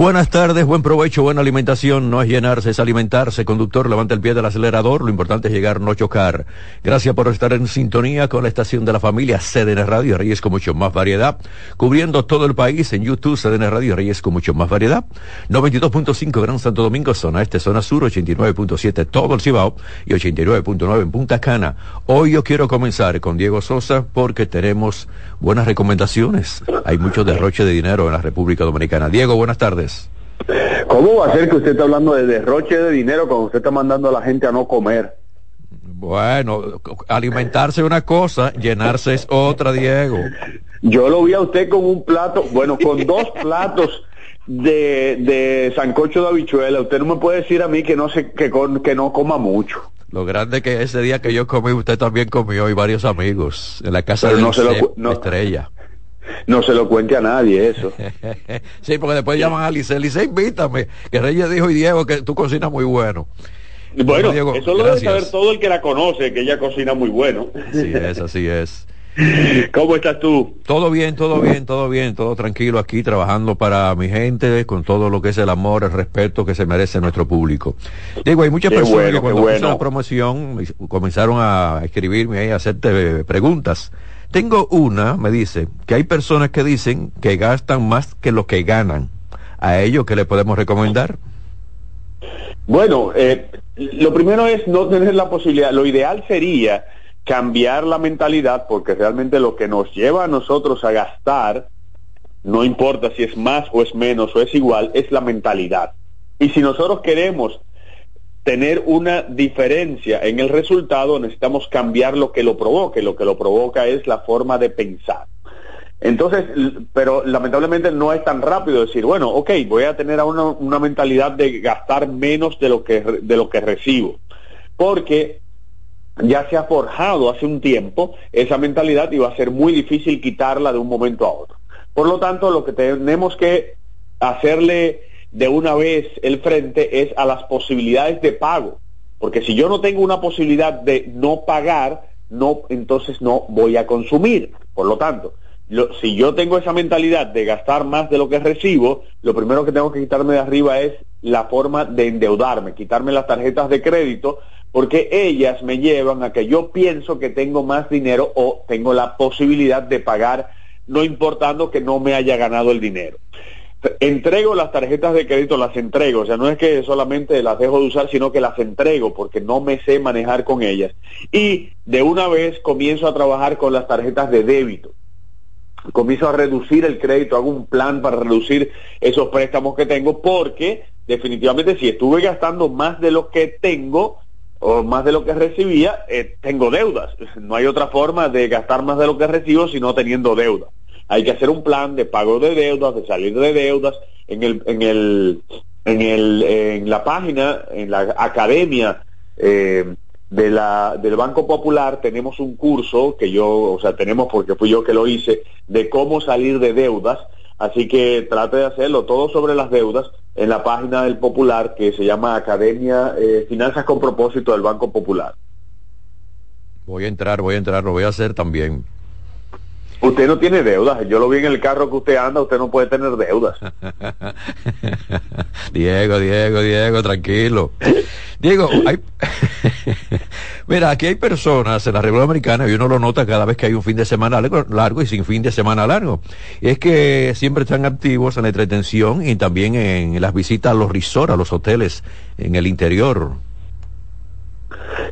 Buenas tardes, buen provecho, buena alimentación. No es llenarse, es alimentarse. Conductor, levanta el pie del acelerador. Lo importante es llegar, no chocar. Gracias por estar en sintonía con la estación de la familia CDN Radio Reyes con mucho más variedad. Cubriendo todo el país en YouTube, CDN Radio Reyes con mucho más variedad. 92.5 Gran Santo Domingo, zona este, zona sur, 89.7 todo el Cibao y 89.9 en Punta Cana. Hoy yo quiero comenzar con Diego Sosa porque tenemos buenas recomendaciones. Hay mucho derroche de dinero en la República Dominicana. Diego, buenas tardes. ¿Cómo va a ser que usted está hablando de derroche de dinero cuando usted está mandando a la gente a no comer? Bueno, alimentarse es una cosa, llenarse es otra, Diego. Yo lo vi a usted con un plato, bueno, con dos platos de, de sancocho de habichuela. Usted no me puede decir a mí que no se, que, que no coma mucho. Lo grande que ese día que yo comí, usted también comió y varios amigos en la casa de no no, Estrella. No se lo cuente a nadie eso. sí, porque después llaman a Lice, Lice, invítame, que Reyes dijo y Diego que tú cocinas muy bueno. Bueno, eso lo debe saber todo el que la conoce, que ella cocina muy bueno. Sí es, así es. ¿Cómo estás tú? Todo bien, todo bien, todo bien, todo tranquilo aquí, trabajando para mi gente, con todo lo que es el amor, el respeto que se merece nuestro público. Digo, hay muchas personas que cuando bueno. la promoción comenzaron a escribirme y a hacerte preguntas. Tengo una, me dice, que hay personas que dicen que gastan más que lo que ganan. ¿A ellos qué le podemos recomendar? Bueno, eh, lo primero es no tener la posibilidad. Lo ideal sería cambiar la mentalidad porque realmente lo que nos lleva a nosotros a gastar, no importa si es más o es menos o es igual, es la mentalidad. Y si nosotros queremos tener una diferencia en el resultado, necesitamos cambiar lo que lo provoque. Lo que lo provoca es la forma de pensar. Entonces, pero lamentablemente no es tan rápido decir, bueno, ok, voy a tener una, una mentalidad de gastar menos de lo que de lo que recibo, porque ya se ha forjado hace un tiempo esa mentalidad y va a ser muy difícil quitarla de un momento a otro. Por lo tanto, lo que tenemos que hacerle de una vez el frente es a las posibilidades de pago. Porque si yo no tengo una posibilidad de no pagar, no, entonces no voy a consumir. Por lo tanto, si yo tengo esa mentalidad de gastar más de lo que recibo, lo primero que tengo que quitarme de arriba es la forma de endeudarme, quitarme las tarjetas de crédito, porque ellas me llevan a que yo pienso que tengo más dinero o tengo la posibilidad de pagar, no importando que no me haya ganado el dinero entrego las tarjetas de crédito, las entrego, o sea, no es que solamente las dejo de usar, sino que las entrego porque no me sé manejar con ellas. Y de una vez comienzo a trabajar con las tarjetas de débito. Comienzo a reducir el crédito, hago un plan para reducir esos préstamos que tengo porque definitivamente si estuve gastando más de lo que tengo o más de lo que recibía, eh, tengo deudas. No hay otra forma de gastar más de lo que recibo sino teniendo deudas hay que hacer un plan de pago de deudas, de salir de deudas. En el, en el, en el, en la página, en la academia eh, de la, del Banco Popular tenemos un curso que yo, o sea, tenemos porque fui yo que lo hice, de cómo salir de deudas. Así que trate de hacerlo todo sobre las deudas en la página del Popular que se llama Academia eh, Finanzas con propósito del Banco Popular. Voy a entrar, voy a entrar, lo voy a hacer también. Usted no tiene deudas. Yo lo vi en el carro que usted anda, usted no puede tener deudas. Diego, Diego, Diego, tranquilo. Diego, hay... mira, aquí hay personas en la República Americana y uno lo nota cada vez que hay un fin de semana largo, y sin fin de semana largo. Y es que siempre están activos en la entretención y también en las visitas a los resorts, a los hoteles en el interior.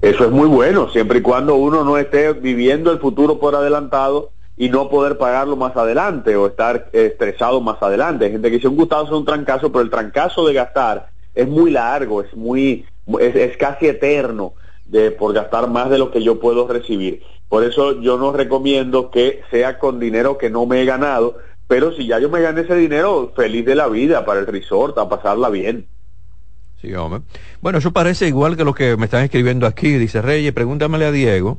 Eso es muy bueno, siempre y cuando uno no esté viviendo el futuro por adelantado y no poder pagarlo más adelante o estar estresado más adelante. Hay gente que dice un gustado es un trancazo, pero el trancazo de gastar es muy largo, es muy, es, casi eterno de, por gastar más de lo que yo puedo recibir. Por eso yo no recomiendo que sea con dinero que no me he ganado, pero si ya yo me gané ese dinero, feliz de la vida para el resort, a pasarla bien. Sí, hombre. Bueno, eso parece igual que lo que me están escribiendo aquí. Dice Reyes, pregúntamele a Diego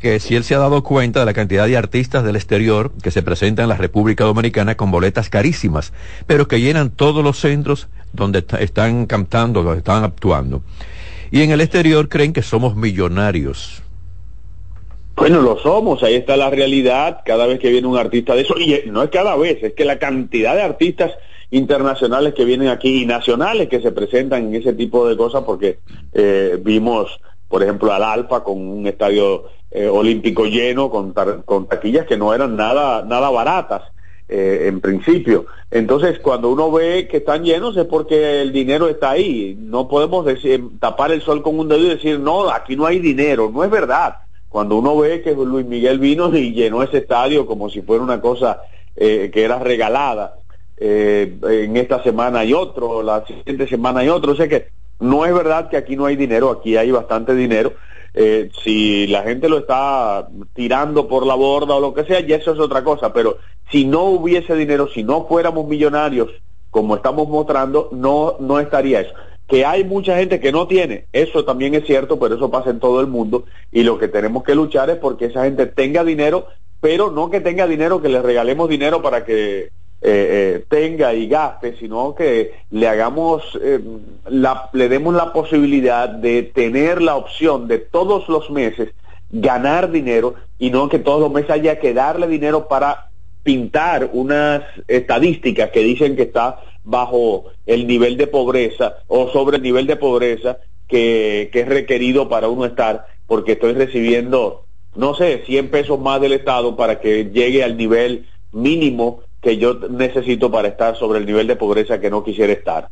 que si él se ha dado cuenta de la cantidad de artistas del exterior que se presentan en la República Dominicana con boletas carísimas, pero que llenan todos los centros donde están cantando, donde están actuando. Y en el exterior creen que somos millonarios. Bueno, lo somos, ahí está la realidad cada vez que viene un artista de eso. Y no es cada vez, es que la cantidad de artistas internacionales que vienen aquí y nacionales que se presentan en ese tipo de cosas porque eh, vimos por ejemplo al Alfa con un estadio eh, olímpico lleno con, con taquillas que no eran nada nada baratas eh, en principio. Entonces cuando uno ve que están llenos es porque el dinero está ahí. No podemos decir tapar el sol con un dedo y decir no aquí no hay dinero no es verdad. Cuando uno ve que Luis Miguel vino y llenó ese estadio como si fuera una cosa que era regalada eh, en esta semana hay otro, la siguiente semana hay otro. O sea que no es verdad que aquí no hay dinero, aquí hay bastante dinero. Eh, si la gente lo está tirando por la borda o lo que sea, ya eso es otra cosa. Pero si no hubiese dinero, si no fuéramos millonarios, como estamos mostrando, no, no estaría eso. Que hay mucha gente que no tiene, eso también es cierto, pero eso pasa en todo el mundo. Y lo que tenemos que luchar es porque esa gente tenga dinero, pero no que tenga dinero, que les regalemos dinero para que eh, eh, tenga y gaste, sino que le hagamos, eh, la, le demos la posibilidad de tener la opción de todos los meses ganar dinero y no que todos los meses haya que darle dinero para pintar unas estadísticas que dicen que está bajo el nivel de pobreza o sobre el nivel de pobreza que, que es requerido para uno estar, porque estoy recibiendo, no sé, 100 pesos más del Estado para que llegue al nivel mínimo que yo necesito para estar sobre el nivel de pobreza que no quisiera estar.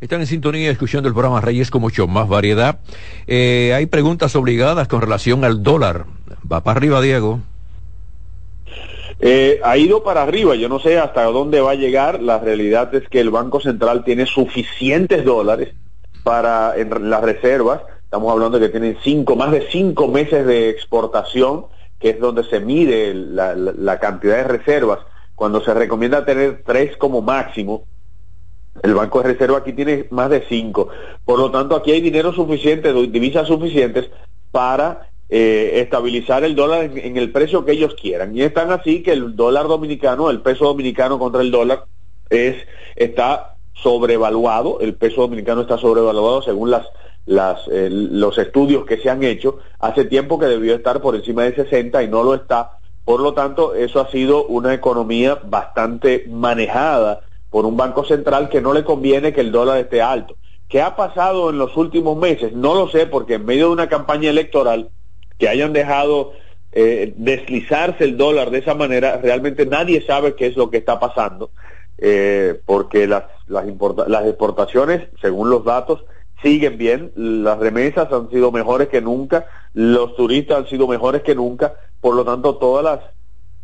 Están en sintonía escuchando el programa Reyes con mucho más variedad. Eh, hay preguntas obligadas con relación al dólar. Va para arriba, Diego. Eh, ha ido para arriba, yo no sé hasta dónde va a llegar. La realidad es que el Banco Central tiene suficientes dólares para en las reservas. Estamos hablando de que tienen cinco, más de cinco meses de exportación, que es donde se mide la cantidad de reservas cuando se recomienda tener tres como máximo, el Banco de Reserva aquí tiene más de cinco. Por lo tanto, aquí hay dinero suficiente, divisas suficientes para eh, estabilizar el dólar en, el precio que ellos quieran. Y están así que el dólar dominicano, el peso dominicano contra el dólar, es está sobrevaluado, el peso dominicano está sobrevaluado según las, las, eh, los estudios que se han hecho. Hace tiempo que debió estar por encima de 60 y no lo está por lo tanto, eso ha sido una economía bastante manejada por un banco central que no le conviene que el dólar esté alto. ¿Qué ha pasado en los últimos meses? No lo sé, porque en medio de una campaña electoral que hayan dejado eh, deslizarse el dólar de esa manera, realmente nadie sabe qué es lo que está pasando, eh, porque las, las, las exportaciones, según los datos, siguen bien, las remesas han sido mejores que nunca, los turistas han sido mejores que nunca, por lo tanto todas las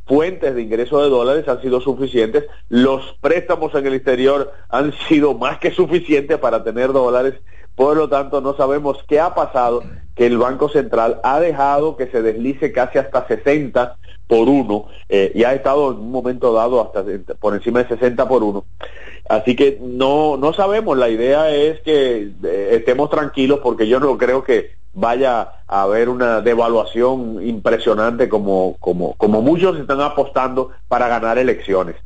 fuentes de ingreso de dólares han sido suficientes, los préstamos en el exterior han sido más que suficientes para tener dólares, por lo tanto no sabemos qué ha pasado, que el Banco Central ha dejado que se deslice casi hasta 60 por uno eh, y ha estado en un momento dado hasta por encima de 60 por uno. Así que no, no sabemos, la idea es que eh, estemos tranquilos porque yo no creo que vaya a haber una devaluación impresionante como, como, como muchos están apostando para ganar elecciones.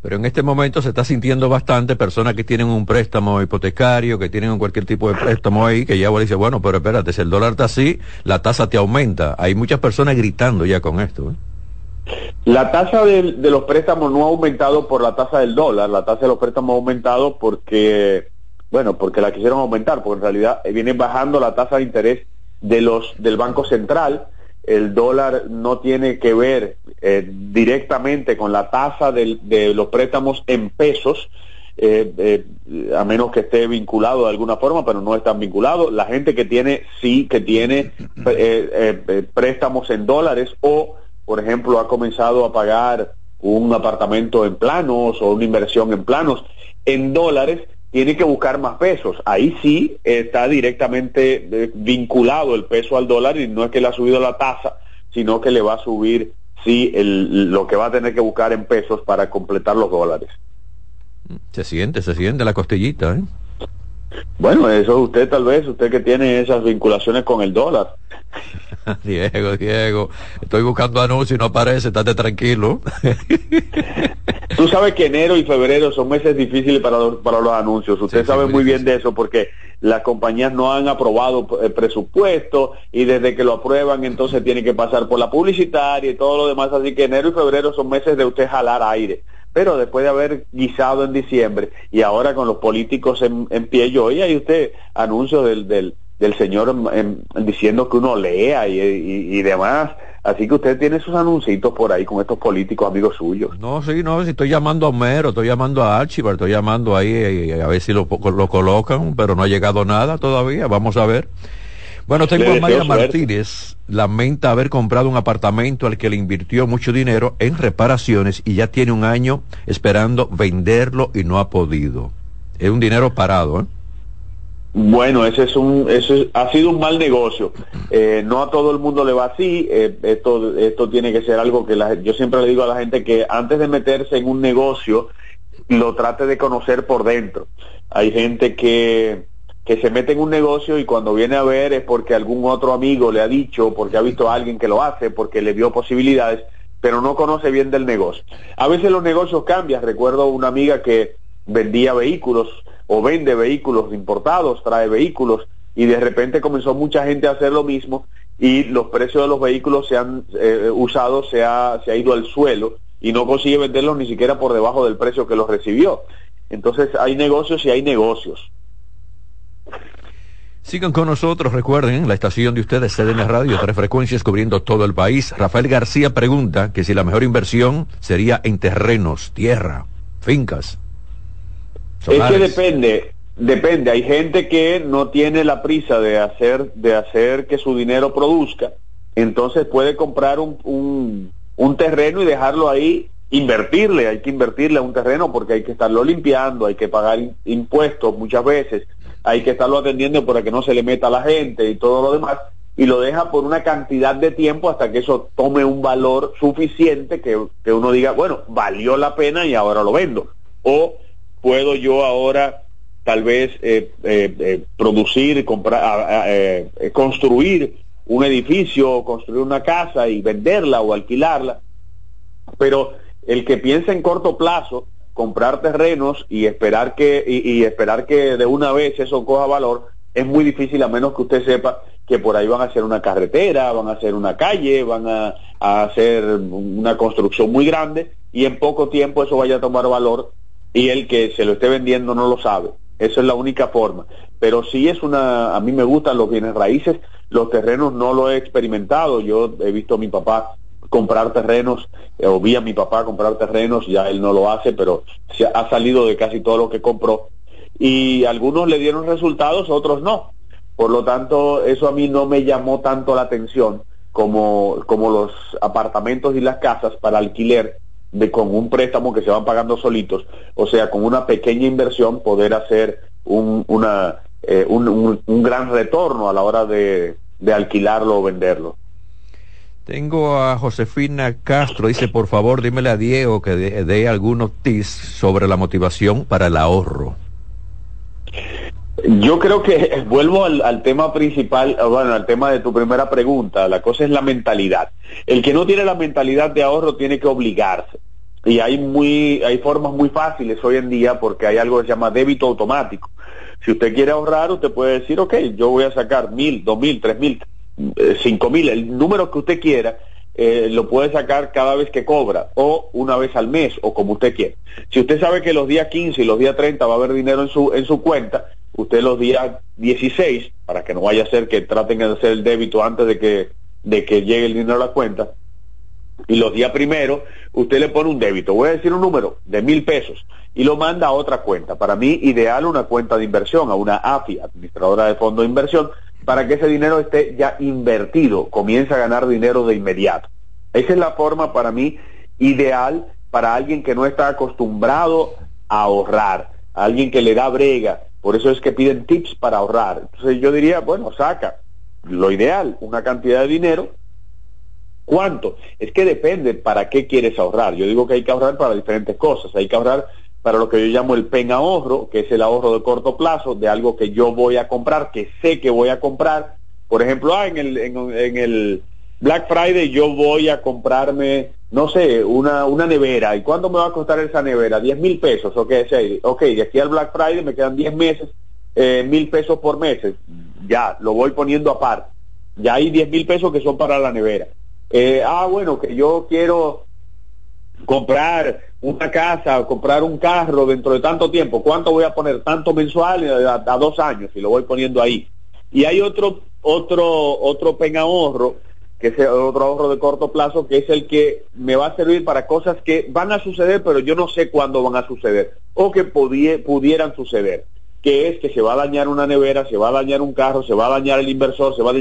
Pero en este momento se está sintiendo bastante personas que tienen un préstamo hipotecario, que tienen cualquier tipo de préstamo ahí, que ya dice, bueno, pero espérate, si el dólar está así, la tasa te aumenta. Hay muchas personas gritando ya con esto. ¿eh? La tasa de, los préstamos no ha aumentado por la tasa del dólar, la tasa de los préstamos ha aumentado porque, bueno, porque la quisieron aumentar, porque en realidad viene bajando la tasa de interés de los del Banco Central. El dólar no tiene que ver eh, directamente con la tasa de, los préstamos en pesos, eh, eh, a menos que esté vinculado de alguna forma, pero no están vinculados. La gente que tiene, sí, que tiene préstamos en dólares o por ejemplo, ha comenzado a pagar un apartamento en planos o una inversión en planos en dólares, tiene que buscar más pesos. Ahí sí está directamente eh, vinculado el peso al dólar y no es que le ha subido la tasa, sino que le va a subir sí el, lo que va a tener que buscar en pesos para completar los dólares. Se siente, se siente la costillita, ¿eh? Bueno, eso usted tal vez, usted que tiene esas vinculaciones con el dólar. Diego, Diego, estoy buscando anuncios y no aparece, estate tranquilo. Tú sabes que enero y febrero son meses difíciles para los, para los anuncios. Usted sabe muy, bien de eso porque las compañías no han aprobado el presupuesto y desde que lo aprueban entonces tiene que pasar por la publicitaria y todo lo demás. Así que enero y febrero son meses de usted jalar aire. Pero después de haber guisado en diciembre y ahora con los políticos en, pie, yo oye, hay usted anuncios del, del, señor diciendo que uno lea y, y demás Así que usted tiene sus anuncios por ahí con estos políticos amigos suyos. No, sí, no, si estoy llamando a Homero, estoy llamando a Archibald, estoy llamando ahí eh, a ver si lo colocan, pero no ha llegado nada todavía, vamos a ver. Bueno, tengo a María Martínez, lamenta haber comprado un apartamento al que le invirtió mucho dinero en reparaciones y ya tiene un año esperando venderlo y no ha podido. Es un dinero parado, ¿eh? Bueno, ese es un, eso ha sido un mal negocio. Eh, no a todo el mundo le va así. Eh, esto, esto tiene que ser algo que la, yo siempre le digo a la gente que antes de meterse en un negocio lo trate de conocer por dentro. Hay gente que que se mete en un negocio y cuando viene a ver es porque algún otro amigo le ha dicho, porque ha visto a alguien que lo hace, porque le vio posibilidades, pero no conoce bien del negocio. A veces los negocios cambian. Recuerdo una amiga que vendía vehículos o vende vehículos importados, trae vehículos y de repente comenzó mucha gente a hacer lo mismo y los precios de los vehículos se han eh, usado, se ha, se ha ido al suelo y no consigue venderlos ni siquiera por debajo del precio que los recibió. Entonces hay negocios y hay negocios. Sigan con nosotros, recuerden, la estación de ustedes, CDN Radio, tres frecuencias cubriendo todo el país. Rafael García pregunta que si la mejor inversión sería en terrenos, tierra, fincas. Es que depende, depende. Hay gente que no tiene la prisa de hacer, de hacer que su dinero produzca, entonces puede comprar un, un, terreno y dejarlo ahí, invertirle, hay que invertirle a un terreno porque hay que estarlo limpiando, hay que pagar impuestos muchas veces, hay que estarlo atendiendo para que no se le meta a la gente y todo lo demás, y lo deja por una cantidad de tiempo hasta que eso tome un valor suficiente que, que uno diga, bueno, valió la pena y ahora lo vendo. O puedo yo ahora tal vez eh, eh, eh producir, comprar, eh, construir un edificio, construir una casa y venderla o alquilarla, pero el que piensa en corto plazo, comprar terrenos y esperar que y, esperar que de una vez eso coja valor es muy difícil a menos que usted sepa que por ahí van a hacer una carretera, van a hacer una calle, van a, a hacer una construcción muy grande y en poco tiempo eso vaya a tomar valor y el que se lo esté vendiendo no lo sabe. Esa es la única forma. Pero sí es una, a mí me gustan los bienes raíces, los terrenos no lo he experimentado, yo he visto a mi papá comprar terrenos, eh, o vi a mi papá comprar terrenos, ya él no lo hace, pero se ha salido de casi todo lo que compró. Y algunos le dieron resultados, otros no. Por lo tanto, eso a mí no me llamó tanto la atención como, como los apartamentos y las casas para alquiler de con un préstamo que se van pagando solitos, o sea, con una pequeña inversión poder hacer un, una, eh, un, un, gran retorno a la hora de, de alquilarlo o venderlo. Tengo a Josefina Castro, dice, por favor, dímele a Diego que dé algunos tips sobre la motivación para el ahorro. Yo creo que vuelvo al, tema principal, bueno, al tema de tu primera pregunta. La cosa es la mentalidad. El que no tiene la mentalidad de ahorro tiene que obligarse. Y hay muy, hay formas muy fáciles hoy en día porque hay algo que se llama débito automático. Si usted quiere ahorrar, usted puede decir, ok, yo voy a sacar mil, dos mil, tres mil, cinco mil, el número que usted quiera, eh, lo puede sacar cada vez que cobra o una vez al mes o como usted quiera. Si usted sabe que los días 15 y los días 30 va a haber dinero en su, en su cuenta, usted los días 16, para que no vaya a ser que traten de hacer el débito antes de que, de que llegue el dinero a la cuenta, y los días primero usted le pone un débito, voy a decir un número de mil pesos, y lo manda a otra cuenta. Para mí, ideal una cuenta de inversión, a una AFI, administradora de fondo de inversión, para que ese dinero esté ya invertido, comience a ganar dinero de inmediato. Esa es la forma para mí ideal para alguien que no está acostumbrado a ahorrar, alguien que le da brega. Por eso es que piden tips para ahorrar. Entonces yo diría, bueno, saca lo ideal, una cantidad de dinero. ¿Cuánto? Es que depende para qué quieres ahorrar. Yo digo que hay que ahorrar para diferentes cosas. Hay que ahorrar para lo que yo llamo el pen ahorro, que es el ahorro de corto plazo de algo que yo voy a comprar, que sé que voy a comprar. Por ejemplo, ah, en, el, en, el Black Friday yo voy a comprarme, no sé, una, una nevera. ¿Y cuánto me va a costar esa nevera? 10 mil pesos. Ok, ok, de aquí al Black Friday me quedan 10 meses, eh, mil pesos por mes. Ya, lo voy poniendo aparte. Ya hay 10 mil pesos que son para la nevera. Eh, ah, bueno, que yo quiero comprar una casa o comprar un carro dentro de tanto tiempo, ¿cuánto voy a poner? Tanto mensual a, dos años y lo voy poniendo ahí. Y hay otro, otro, otro pen ahorro, que es otro ahorro de corto plazo, que es el que me va a servir para cosas que van a suceder, pero yo no sé cuándo van a suceder, o que pudieran suceder, que es que se va a dañar una nevera, se va a dañar un carro, se va a dañar el inversor, se va a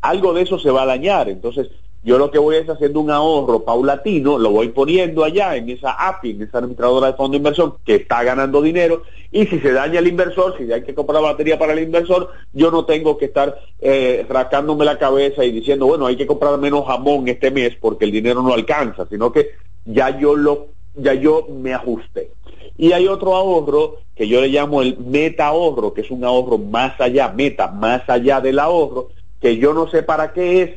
algo de eso se va a dañar. Entonces, yo lo que voy es haciendo un ahorro paulatino, lo voy poniendo allá en esa API, en esa administradora de fondo de inversión que está ganando dinero y si se daña el inversor, si hay que comprar batería para el inversor, yo no tengo que estar eh, rascándome la cabeza y diciendo, bueno, hay que comprar menos jamón este mes porque el dinero no alcanza, sino que ya yo lo ya yo me ajusté. Y hay otro ahorro que yo le llamo el meta ahorro, que es un ahorro más allá, meta, más allá del ahorro, que yo no sé para qué es,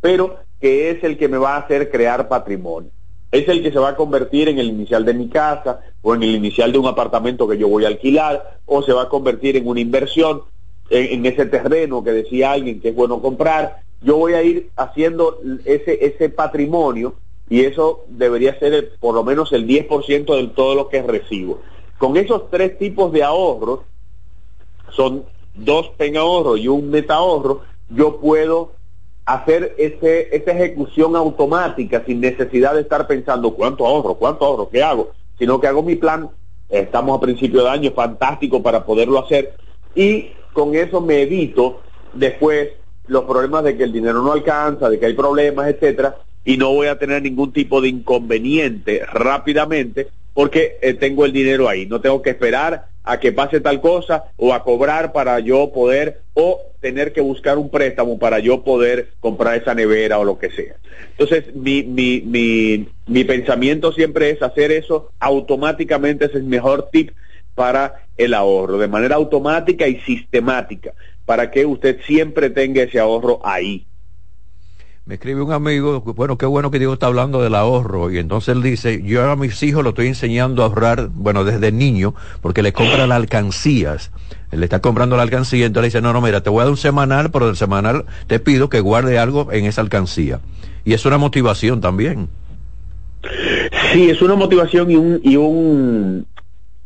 pero que es el que me va a hacer crear patrimonio. Es el que se va a convertir en el inicial de mi casa o en el inicial de un apartamento que yo voy a alquilar o se va a convertir en una inversión en, ese terreno que decía alguien que es bueno comprar. Yo voy a ir haciendo ese, ese patrimonio y eso debería ser por lo menos el 10% de todo lo que recibo. Con esos tres tipos de ahorros, son dos pen ahorro y un meta ahorro, yo puedo hacer ese, esa ejecución automática sin necesidad de estar pensando cuánto ahorro, cuánto ahorro, qué hago, sino que hago mi plan, estamos a principio de año, fantástico para poderlo hacer y con eso me evito después los problemas de que el dinero no alcanza, de que hay problemas, etcétera, y no voy a tener ningún tipo de inconveniente rápidamente porque eh, tengo el dinero ahí, no tengo que esperar a que pase tal cosa o a cobrar para yo poder o tener que buscar un préstamo para yo poder comprar esa nevera o lo que sea. Entonces, mi, mi, mi, mi pensamiento siempre es hacer eso automáticamente, es el mejor tip para el ahorro, de manera automática y sistemática, para que usted siempre tenga ese ahorro ahí. Me escribe un amigo, bueno, qué bueno que Diego está hablando del ahorro. Y entonces él dice, yo a mis hijos lo estoy enseñando a ahorrar, bueno, desde niño, porque le compra las alcancías. Él le está comprando la alcancía, entonces le dice, no, no, mira, te voy a dar un semanal, pero del semanal te pido que guarde algo en esa alcancía. Y es una motivación también. Sí, es una motivación y un, y un,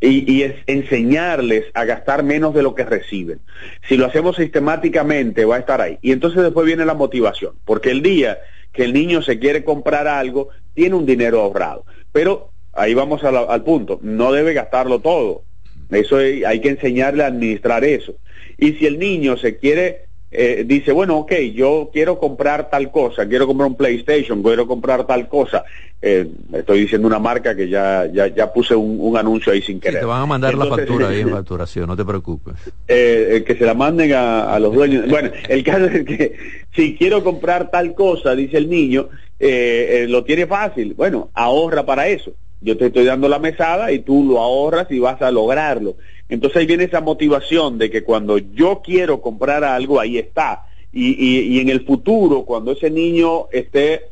y, es enseñarles a gastar menos de lo que reciben. Si lo hacemos sistemáticamente, va a estar ahí. Y entonces después viene la motivación, porque el día que el niño se quiere comprar algo, tiene un dinero ahorrado. Pero ahí vamos al punto, no debe gastarlo todo. Eso hay que enseñarle a administrar eso. Y si el niño se quiere eh, dice, bueno, ok, yo quiero comprar tal cosa, quiero comprar un PlayStation, quiero comprar tal cosa. Eh, estoy diciendo una marca que ya ya, ya puse un, anuncio ahí sin querer. te van a mandar la factura ahí en facturación, no te preocupes. Eh, que se la manden a, los dueños. Bueno, el caso es que si quiero comprar tal cosa, dice el niño, lo tiene fácil. Bueno, ahorra para eso. Yo te estoy dando la mesada y tú lo ahorras y vas a lograrlo. Entonces ahí viene esa motivación de que cuando yo quiero comprar algo, ahí está. Y, y, en el futuro, cuando ese niño esté,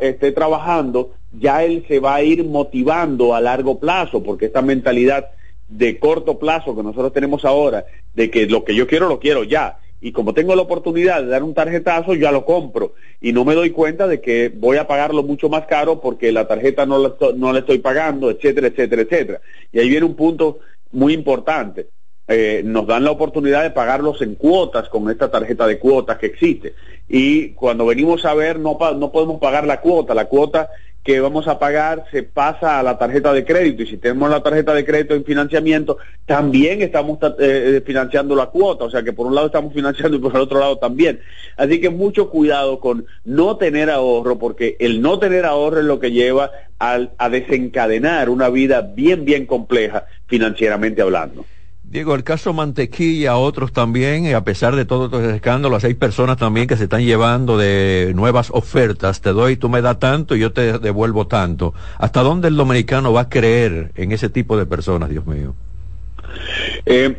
esté trabajando, ya él se va a ir motivando a largo plazo, porque esta mentalidad de corto plazo que nosotros tenemos ahora, de que lo que yo quiero, lo quiero ya. Y como tengo la oportunidad de dar un tarjetazo, ya lo compro. Y no me doy cuenta de que voy a pagarlo mucho más caro porque la tarjeta no la, no la estoy pagando, etcétera, etcétera, etcétera. Y ahí viene un punto muy importante. Eh, nos dan la oportunidad de pagarlos en cuotas con esta tarjeta de cuotas que existe. Y cuando venimos a ver, no, no podemos pagar la cuota. La cuota que vamos a pagar se pasa a la tarjeta de crédito y si tenemos la tarjeta de crédito en financiamiento, también estamos eh, eh, financiando la cuota, o sea que por un lado estamos financiando y por el otro lado también. Así que mucho cuidado con no tener ahorro, porque el no tener ahorro es lo que lleva a desencadenar una vida bien, bien compleja financieramente hablando. Diego, el caso Mantequilla, otros también, a pesar de todos estos escándalos, hay personas también que se están llevando de nuevas ofertas. Te doy, tú me das tanto y yo te devuelvo tanto. ¿Hasta dónde el dominicano va a creer en ese tipo de personas, Dios mío? Eh,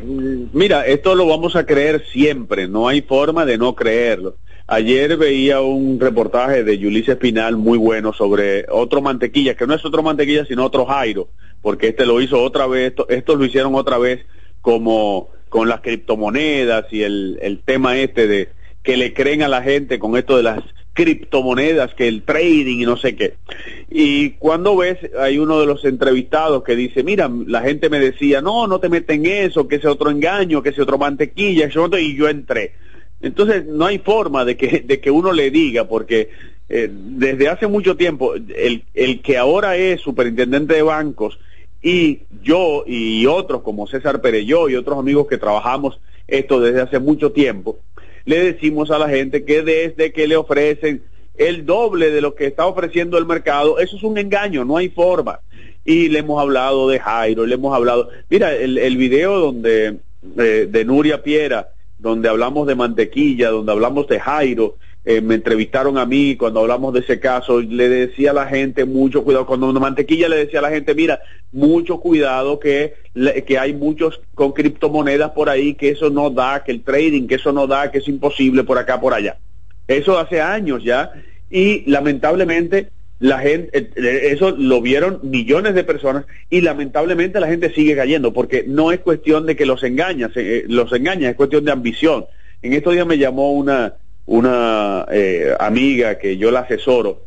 mira, esto lo vamos a creer siempre, no hay forma de no creerlo. Ayer veía un reportaje de Ulises Espinal muy bueno sobre otro mantequilla, que no es otro mantequilla, sino otro Jairo, porque este lo hizo otra vez, esto, lo hicieron otra vez como con las criptomonedas y el, el tema este de que le creen a la gente con esto de las criptomonedas, que el trading y no sé qué. Y cuando ves, hay uno de los entrevistados que dice, mira, la gente me decía, no, no te meten eso, que ese otro engaño, que ese otro mantequilla, y yo entré. Entonces, no hay forma de que, de que uno le diga, porque eh, desde hace mucho tiempo, el, el que ahora es superintendente de bancos, y yo y otros como César Pereyó y otros amigos que trabajamos esto desde hace mucho tiempo, le decimos a la gente que desde que le ofrecen el doble de lo que está ofreciendo el mercado, eso es un engaño, no hay forma. Y le hemos hablado de Jairo, le hemos hablado, mira, el, el video donde eh, de Nuria Piera, donde hablamos de mantequilla, donde hablamos de Jairo, eh, me entrevistaron a mí cuando hablamos de ese caso, le decía a la gente mucho cuidado, cuando mantequilla le decía a la gente, mira, mucho cuidado que, que hay muchos con criptomonedas por ahí, que eso no da, que el trading, que eso no da, que es imposible por acá, por allá. Eso hace años ya, y lamentablemente la gente, eh, eh, eso lo vieron millones de personas y lamentablemente la gente sigue cayendo porque no es cuestión de que los engañas, eh, los engaña, es cuestión de ambición. En estos días me llamó una, una amiga que yo la asesoro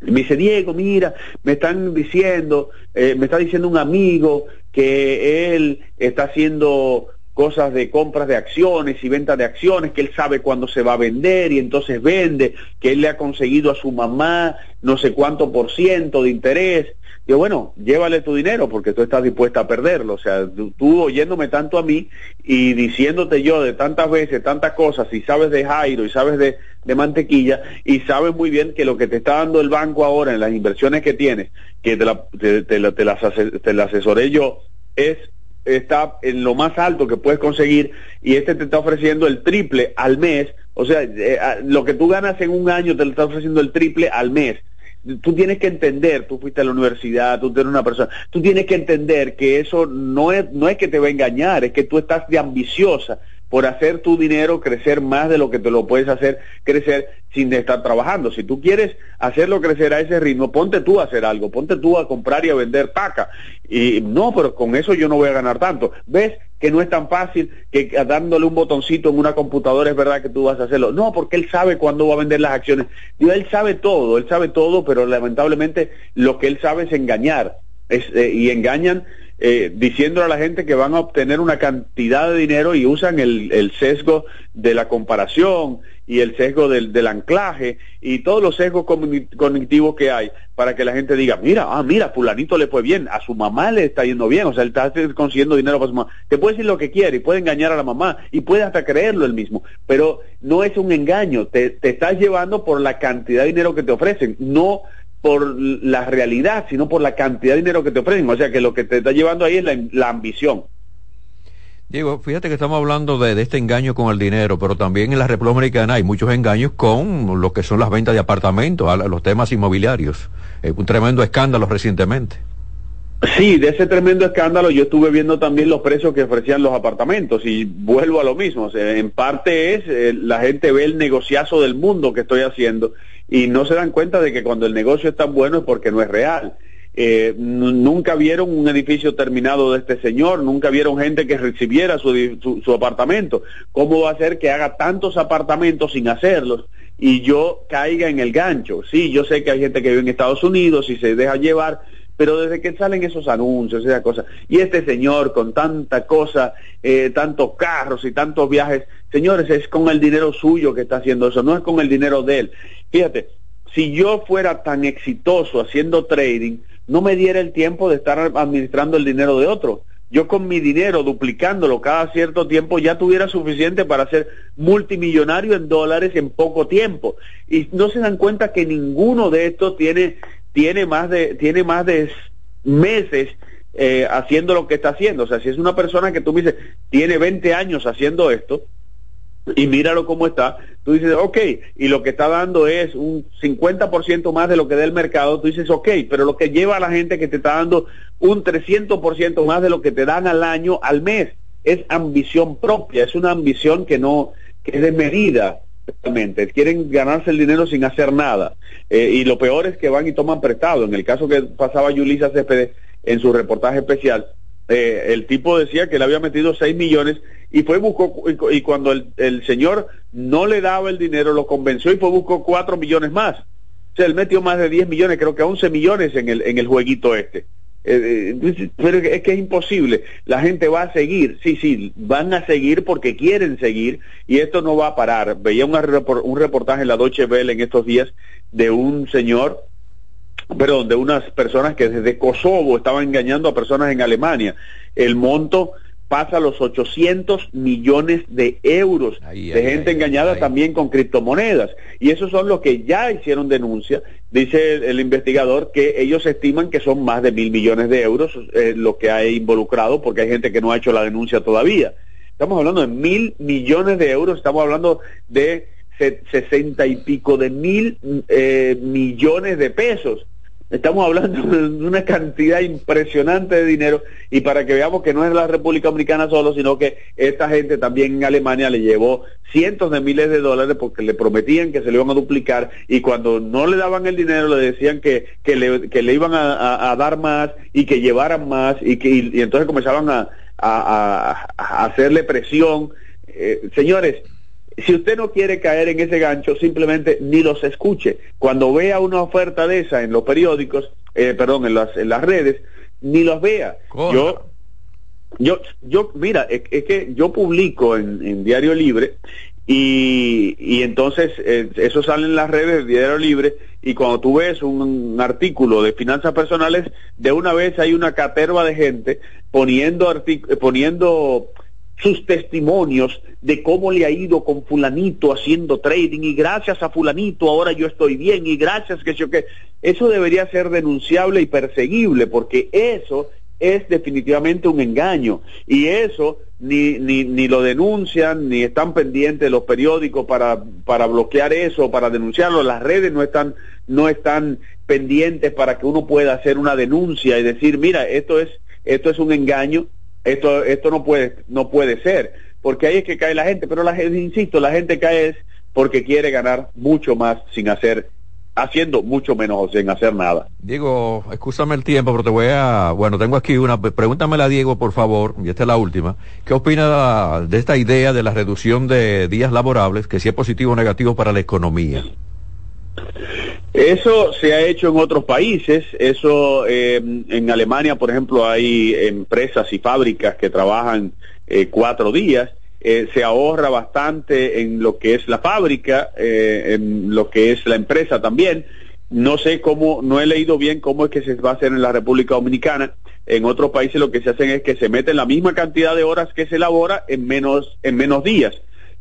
me dice, Diego, mira, me están diciendo, me está diciendo un amigo que él está haciendo cosas de compras de acciones y ventas de acciones, que él sabe cuándo se va a vender y entonces vende, que él le ha conseguido a su mamá no sé cuánto por ciento de interés. Yo, bueno, llévale tu dinero porque tú estás dispuesta a perderlo. O sea, tú, oyéndome tanto a mí y diciéndote yo de tantas veces, tantas cosas, y sabes de Jairo y sabes de, de mantequilla, y sabes muy bien que lo que te está dando el banco ahora en las inversiones que tienes, que te, la, te, te, las, te la asesoré yo, es está en lo más alto que puedes conseguir y este te está ofreciendo el triple al mes, o sea, eh, lo que tú ganas en un año te lo está ofreciendo el triple al mes. Tú tienes que entender, tú fuiste a la universidad, tú eres una persona, tú tienes que entender que eso no es, no es que te va a engañar, es que tú estás de ambiciosa por hacer tu dinero crecer más de lo que te lo puedes hacer crecer sin estar trabajando. Si tú quieres hacerlo crecer a ese ritmo, ponte tú a hacer algo, ponte tú a comprar y a vender paca. Y no, pero con eso yo no voy a ganar tanto. ¿Ves? Que no es tan fácil que dándole un botoncito en una computadora es verdad que tú vas a hacerlo. No, porque él sabe cuándo va a vender las acciones. y él sabe todo, él sabe todo, pero lamentablemente lo que él sabe es engañar. Es, eh, y engañan eh, diciendo a la gente que van a obtener una cantidad de dinero y usan el, el sesgo de la comparación y el sesgo del, del, anclaje y todos los sesgos cognitivos que hay para que la gente diga, mira, ah, mira, fulanito le fue bien, a su mamá le está yendo bien, o sea, él está consiguiendo dinero para su mamá. Te puede decir lo que quiere y puede engañar a la mamá y puede hasta creerlo él mismo, pero no es un engaño, te, te estás llevando por la cantidad de dinero que te ofrecen, no por la realidad, sino por la cantidad de dinero que te ofrecen. O sea que lo que te está llevando ahí es la, ambición. Diego, fíjate que estamos hablando de, este engaño con el dinero, pero también en la República Dominicana hay muchos engaños con lo que son las ventas de apartamentos, los temas inmobiliarios. un tremendo escándalo recientemente. Sí, de ese tremendo escándalo yo estuve viendo también los precios que ofrecían los apartamentos y vuelvo a lo mismo. en parte es, eh, la gente ve el negociazo del mundo que estoy haciendo y no se dan cuenta de que cuando el negocio es tan bueno es porque no es real. Eh, nunca vieron un edificio terminado de este señor, nunca vieron gente que recibiera su, su, apartamento. ¿Cómo va a ser que haga tantos apartamentos sin hacerlos y yo caiga en el gancho? Sí, yo sé que hay gente que vive en Estados Unidos y se deja llevar, pero desde que salen esos anuncios, esa cosa, y este señor con tanta cosa, eh, tantos carros y tantos viajes, señores, es con el dinero suyo que está haciendo eso, no es con el dinero de él. Fíjate, si yo fuera tan exitoso haciendo trading, no me diera el tiempo de estar administrando el dinero de otro. Yo con mi dinero, duplicándolo cada cierto tiempo, ya tuviera suficiente para ser multimillonario en dólares en poco tiempo. Y no se dan cuenta que ninguno de estos tiene, tiene más de, tiene más de meses eh, haciendo lo que está haciendo. O sea, si es una persona que tú dices, tiene 20 años haciendo esto, y míralo cómo está, tú dices, ok, y lo que está dando es un 50% más de lo que da el mercado, tú dices, ok, pero lo que lleva a la gente que te está dando un 300% más de lo que te dan al año, al mes, es ambición propia, es una ambición que no, que es de quieren ganarse el dinero sin hacer nada. Eh, y lo peor es que van y toman prestado. En el caso que pasaba Yulisa Céspedes en su reportaje especial, eh, el tipo decía que le había metido 6 millones y fue buscó y, cuando el, el, señor no le daba el dinero lo convenció y fue buscó 4 millones más. O sea, él metió más de 10 millones, creo que 11 millones en el, en el jueguito este. Eh, eh, pero es que es imposible. La gente va a seguir, sí, sí, van a seguir porque quieren seguir y esto no va a parar. Veía un, un reportaje en la Deutsche Welle en estos días de un señor perdón, de unas personas que desde Kosovo estaban engañando a personas en Alemania. El monto pasa los 800 millones de euros de gente engañada también con criptomonedas. Y esos son los que ya hicieron denuncia. Dice el, investigador que ellos estiman que son más de mil millones de euros eh, lo que ha involucrado, porque hay gente que no ha hecho la denuncia todavía. Estamos hablando de mil millones de euros, estamos hablando de sesenta y pico de mil eh, millones de pesos. Estamos hablando de una cantidad impresionante de dinero y para que veamos que no es la República Dominicana solo, sino que esta gente también en Alemania le llevó cientos de miles de dólares porque le prometían que se le iban a duplicar y cuando no le daban el dinero le decían que, que, le, que le iban a, dar más y que llevaran más y que y, entonces comenzaban a, a, a hacerle presión. Eh, señores, si usted no quiere caer en ese gancho, simplemente ni los escuche. Cuando vea una oferta de esa en los periódicos, eh, perdón, en las, en las redes, ni los vea. Yo, yo, yo, mira, es, que yo publico en, Diario Libre y, y entonces eh, eso sale en las redes de Diario Libre y cuando tú ves un, artículo de finanzas personales, de una vez hay una caterva de gente poniendo, poniendo sus testimonios de cómo le ha ido con fulanito haciendo trading. Y gracias a fulanito ahora yo estoy bien. Y gracias que yo que eso debería ser denunciable y perseguible porque eso es definitivamente un engaño. Y eso ni, ni, ni lo denuncian ni están pendientes los periódicos para, para bloquear eso para denunciarlo. Las redes no están no están pendientes para que uno pueda hacer una denuncia y decir mira esto es esto es un engaño esto, esto no puede, no puede ser, porque ahí es que cae la gente, pero la gente, insisto, la gente cae es porque quiere ganar mucho más sin hacer haciendo mucho menos o sin hacer nada. Diego, escúchame el tiempo, pero te voy a, bueno, tengo aquí una, pregúntamela Diego, por favor, y esta es la última. ¿Qué opina de esta idea de la reducción de días laborables, que si es positivo o negativo para la economía? Eso se ha hecho en otros países, eso eh, en Alemania, por ejemplo, hay empresas y fábricas que trabajan eh, cuatro días, eh, se ahorra bastante en lo que es la fábrica, en lo que es la empresa también. No sé cómo, no he leído bien cómo es que se va a hacer en la República Dominicana. En otros países lo que se hacen es que se meten la misma cantidad de horas que se elabora en menos, en menos días.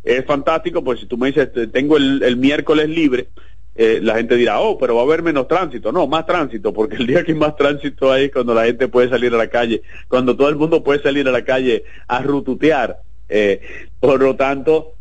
Es fantástico, pues si tú me dices, tengo el miércoles libre, eh, la gente dirá, oh, pero va a haber menos tránsito. No, más tránsito, porque el día que más tránsito hay es cuando la gente puede salir a la calle, cuando todo el mundo puede salir a la calle a rututear. Eh, por lo tanto,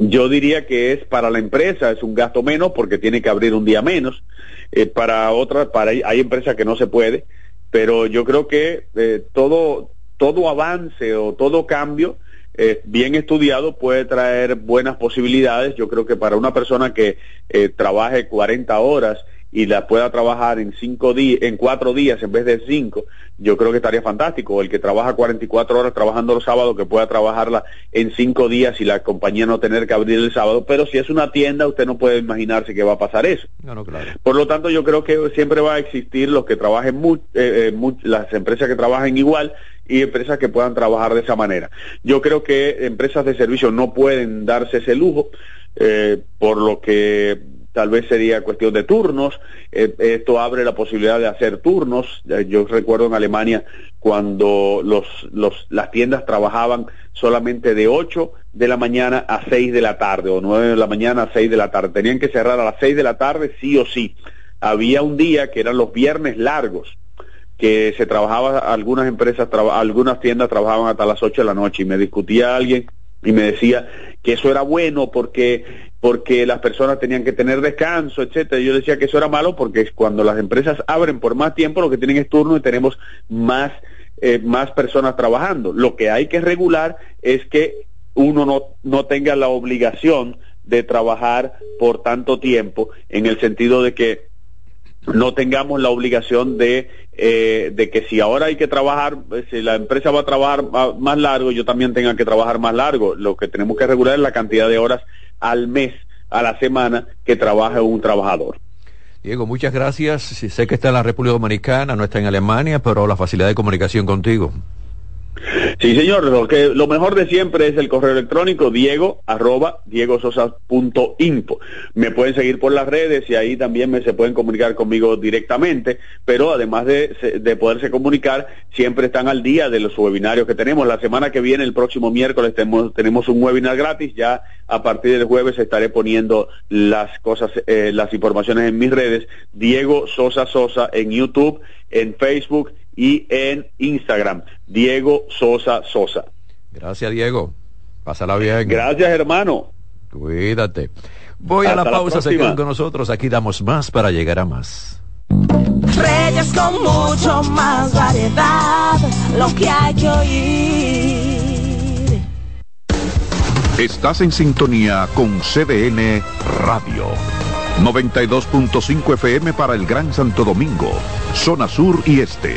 yo diría que es para la empresa, es un gasto menos porque tiene que abrir un día menos. Eh, para otras, para hay empresas que no se puede, pero yo creo que todo, todo avance o todo cambio eh, bien estudiado puede traer buenas posibilidades. Yo creo que para una persona que eh, trabaje 40 horas y la pueda trabajar en cinco días, en cuatro días en vez de cinco, yo creo que estaría fantástico. El que trabaja 44 horas trabajando los sábados, que pueda trabajarla en cinco días y la compañía no tener que abrir el sábado. Pero si es una tienda, usted no puede imaginarse que va a pasar eso. Por lo tanto, yo creo que siempre va a existir los que trabajen, eh, las empresas que trabajen igual y empresas que puedan trabajar de esa manera. Yo creo que empresas de servicio no pueden darse ese lujo, eh, por lo que tal vez sería cuestión de turnos. Eh, esto abre la posibilidad de hacer turnos. Eh, yo recuerdo en Alemania cuando los, los, las tiendas trabajaban solamente de 8 de la mañana a 6 de la tarde o 9 de la mañana a 6 de la tarde. Tenían que cerrar a las 6 de la tarde sí o sí. Había un día que eran los viernes largos que se trabajaba, algunas empresas, algunas tiendas trabajaban hasta las 8 de la noche y me discutía alguien y me decía que eso era bueno porque porque las personas tenían que tener descanso, etcétera. Yo decía que eso era malo porque cuando las empresas abren por más tiempo lo que tienen es turno y tenemos más eh, más personas trabajando. Lo que hay que regular es que uno no, no tenga la obligación de trabajar por tanto tiempo en el sentido de que no tengamos la obligación de, eh, de que si ahora hay que trabajar, eh, si la empresa va a trabajar más largo, yo también tenga que trabajar más largo. Lo que tenemos que regular es la cantidad de horas al mes, a la semana, que trabaje un trabajador. Diego, muchas gracias. Sé que está en la República Dominicana, no está en Alemania, pero la facilidad de comunicación contigo. Sí, señor, lo, que, lo mejor de siempre es el correo electrónico diego arroba. Me pueden seguir por las redes y ahí también me, se pueden comunicar conmigo directamente, pero además de, de poderse comunicar, siempre están al día de los webinarios que tenemos. La semana que viene, el próximo miércoles, tenemos, tenemos un webinar gratis. Ya a partir del jueves estaré poniendo las cosas, eh, las informaciones en mis redes. Diego Sosa Sosa en YouTube, en Facebook y en Instagram, Diego Sosa Sosa. Gracias, Diego. Pásala bien. Gracias, hermano. Cuídate. Voy a la pausa, se quedan con nosotros. Aquí damos más para llegar a más. Reyes con mucho más variedad, lo que hay que oír. Estás en sintonía con CDN Radio. 92.5 FM para el Gran Santo Domingo, zona sur y este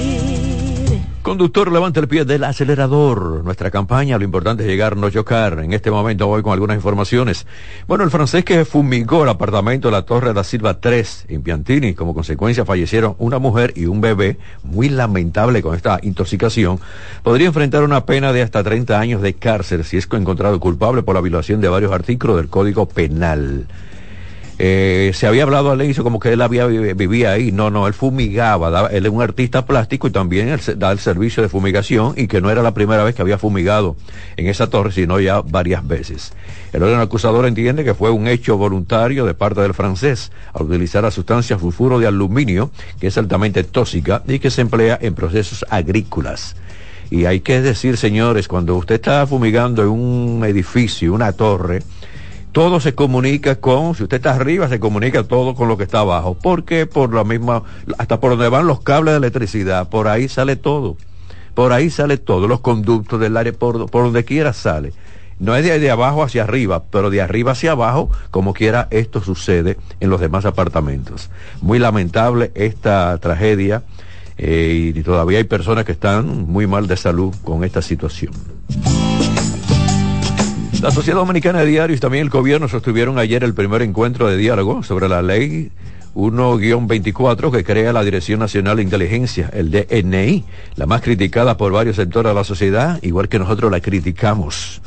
Conductor, levanta el pie del acelerador. Nuestra campaña, lo importante es llegar, no chocar. En este momento voy con algunas informaciones. Bueno, el francés que fumigó el apartamento de la Torre da Silva 3 en Piantini, como consecuencia fallecieron una mujer y un bebé, muy lamentable con esta intoxicación, podría enfrentar una pena de hasta 30 años de cárcel si es encontrado culpable por la violación de varios artículos del Código Penal. Eh, se había hablado al inicio como que él había vivía ahí. No, no, él fumigaba. él es un artista plástico y también da el servicio de fumigación y que no era la primera vez que había fumigado en esa torre, sino ya varias veces. El órgano acusador entiende que fue un hecho voluntario de parte del francés al utilizar la sustancia sulfuro de aluminio, que es altamente tóxica y que se emplea en procesos agrícolas. Y hay que decir, señores, cuando usted está fumigando en un edificio, una torre, todo se comunica con, si usted está arriba, se comunica todo con lo que está abajo. porque Por la misma, hasta por donde van los cables de electricidad, por ahí sale todo. Por ahí sale todo, los conductos del área, por, por donde quiera sale. No es de, de, abajo hacia arriba, pero de arriba hacia abajo, como quiera, esto sucede en los demás apartamentos. Muy lamentable esta tragedia eh, y todavía hay personas que están muy mal de salud con esta situación. La Sociedad Dominicana de Diarios y también el gobierno sostuvieron ayer el primer encuentro de diálogo sobre la ley 1-24 que crea la Dirección Nacional de Inteligencia, el DNI, la más criticada por varios sectores de la sociedad, igual que nosotros la criticamos.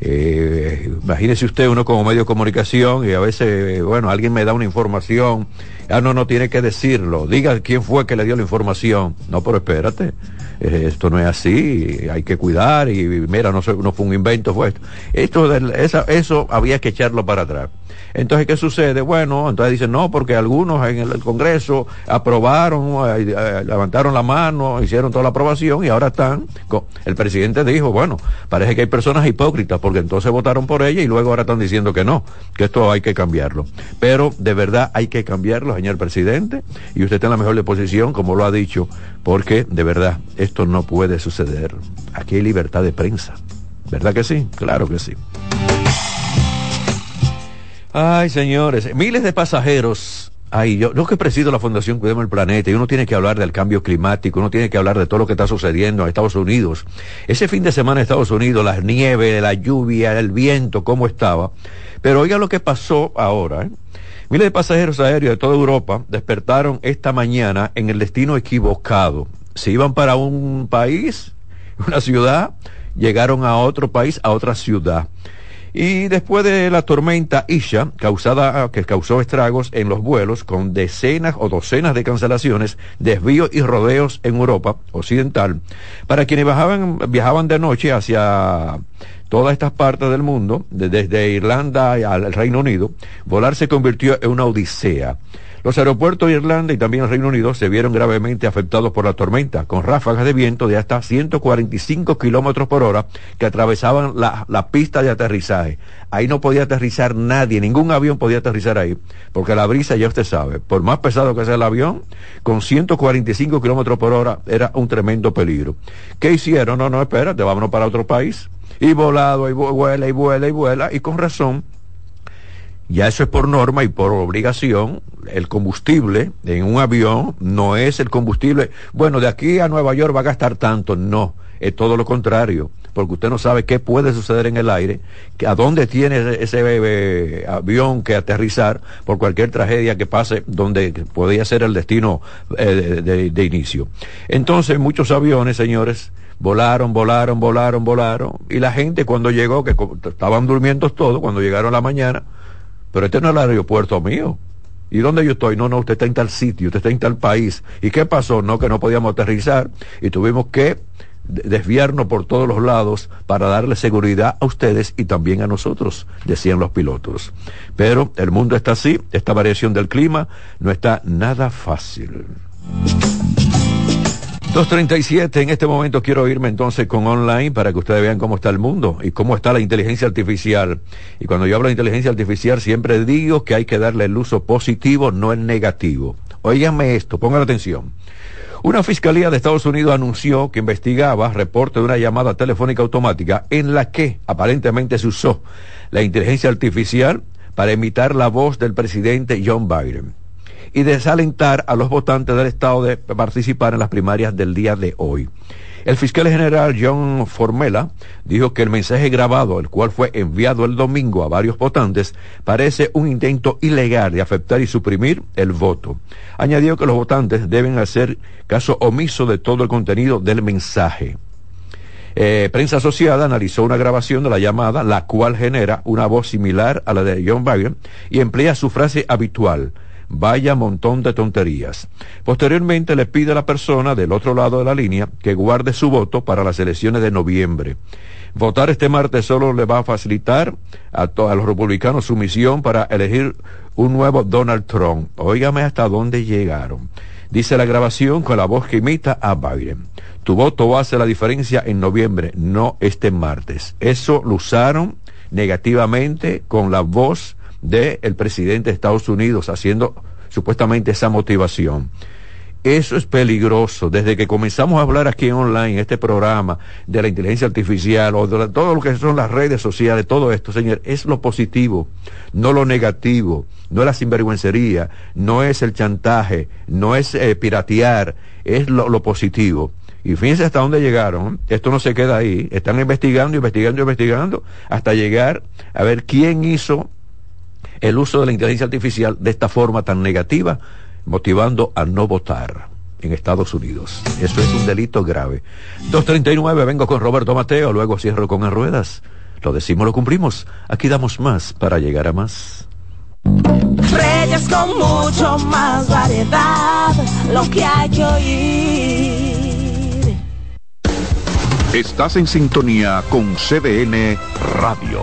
Eh, imagínese usted uno como medio de comunicación y a veces, bueno, alguien me da una información, ah, no, no tiene que decirlo, diga quién fue que le dio la información. No, pero espérate, eh, esto no es así, hay que cuidar y mira, no, no fue un invento, fue esto. esto esa, eso había que echarlo para atrás. Entonces, ¿qué sucede? Bueno, entonces dicen, no, porque algunos en el, Congreso aprobaron, eh, eh, levantaron la mano, hicieron toda la aprobación y ahora están, el presidente dijo, bueno, parece que hay personas hipócritas porque entonces votaron por ella y luego ahora están diciendo que no, que esto hay que cambiarlo. Pero de verdad hay que cambiarlo, señor presidente, y usted está en la mejor posición, como lo ha dicho, porque de verdad esto no puede suceder. Aquí hay libertad de prensa. ¿Verdad que sí? Claro que sí. Ay, señores, miles de pasajeros. Ay, yo, yo que presido la Fundación Cuidemos el Planeta y uno tiene que hablar del cambio climático, uno tiene que hablar de todo lo que está sucediendo en Estados Unidos. Ese fin de semana en Estados Unidos, las nieves, la lluvia, el viento, cómo estaba. Pero oiga lo que pasó ahora. ¿eh? Miles de pasajeros aéreos de toda Europa despertaron esta mañana en el destino equivocado. Se iban para un país, una ciudad, llegaron a otro país, a otra ciudad. Y después de la tormenta Isha, causada, que causó estragos en los vuelos, con decenas o docenas de cancelaciones, desvíos y rodeos en Europa Occidental, para quienes viajaban, viajaban de noche hacia todas estas partes del mundo, desde Irlanda al Reino Unido, volar se convirtió en una odisea. Los aeropuertos de Irlanda y también el Reino Unido se vieron gravemente afectados por la tormenta, con ráfagas de viento de hasta 145 kilómetros por hora que atravesaban la, la, pista de aterrizaje. Ahí no podía aterrizar nadie, ningún avión podía aterrizar ahí, porque la brisa, ya usted sabe, por más pesado que sea el avión, con 145 kilómetros por hora era un tremendo peligro. ¿Qué hicieron? No, no, espérate, vámonos para otro país. Y volado, y vuela, y vuela, y vuela, y con razón ya eso es por norma y por obligación. El combustible en un avión no es el combustible. Bueno, de aquí a Nueva York va a gastar tanto. No, es todo lo contrario. Porque usted no sabe qué puede suceder en el aire, que a dónde tiene ese eh, avión que aterrizar por cualquier tragedia que pase donde podría ser el destino eh, de, de inicio. Entonces, muchos aviones, señores, volaron, volaron, volaron, volaron. Y la gente cuando llegó, que estaban durmiendo todos, cuando llegaron a la mañana, pero este no es el aeropuerto mío. ¿Y dónde yo estoy? No, no, usted está en tal sitio, usted está en tal país. ¿Y qué pasó? No, que no podíamos aterrizar y tuvimos que desviarnos por todos los lados para darle seguridad a ustedes y también a nosotros, decían los pilotos. Pero el mundo está así, esta variación del clima no está nada fácil. 237, en este momento quiero irme entonces con online para que ustedes vean cómo está el mundo y cómo está la inteligencia artificial. Y cuando yo hablo de inteligencia artificial siempre digo que hay que darle el uso positivo, no el negativo. Óiganme esto, pongan atención. Una fiscalía de Estados Unidos anunció que investigaba reporte de una llamada telefónica automática en la que aparentemente se usó la inteligencia artificial para imitar la voz del presidente John Biden y desalentar a los votantes del Estado de participar en las primarias del día de hoy. El fiscal general John Formela dijo que el mensaje grabado, el cual fue enviado el domingo a varios votantes, parece un intento ilegal de afectar y suprimir el voto. Añadió que los votantes deben hacer caso omiso de todo el contenido del mensaje. Eh, prensa Asociada analizó una grabación de la llamada, la cual genera una voz similar a la de John Biden y emplea su frase habitual Vaya montón de tonterías. Posteriormente le pide a la persona del otro lado de la línea que guarde su voto para las elecciones de noviembre. Votar este martes solo le va a facilitar a, a los republicanos su misión para elegir un nuevo Donald Trump. Óigame hasta dónde llegaron. Dice la grabación con la voz que imita a Biden. Tu voto hace la diferencia en noviembre, no este martes. Eso lo usaron negativamente con la voz del presidente de Estados Unidos haciendo supuestamente esa motivación. Eso es peligroso. Desde que comenzamos a hablar aquí en online, este programa, de la inteligencia artificial o de todo lo que son las redes sociales, todo esto, señor, es lo positivo, no lo negativo, no es la sinvergüencería, no es el chantaje, no es eh, piratear, es lo positivo. Y fíjense hasta dónde llegaron. Esto no se queda ahí. Están investigando, investigando, investigando, hasta llegar a ver quién hizo el uso de la inteligencia artificial de esta forma tan negativa, motivando a no votar en Estados Unidos. Eso es un delito grave. 239, vengo con Roberto Mateo, luego cierro con las ruedas. Lo decimos, lo cumplimos. Aquí damos más para llegar a más. Reyes con mucho más variedad, lo que hay que oír. Estás en sintonía con CDN Radio.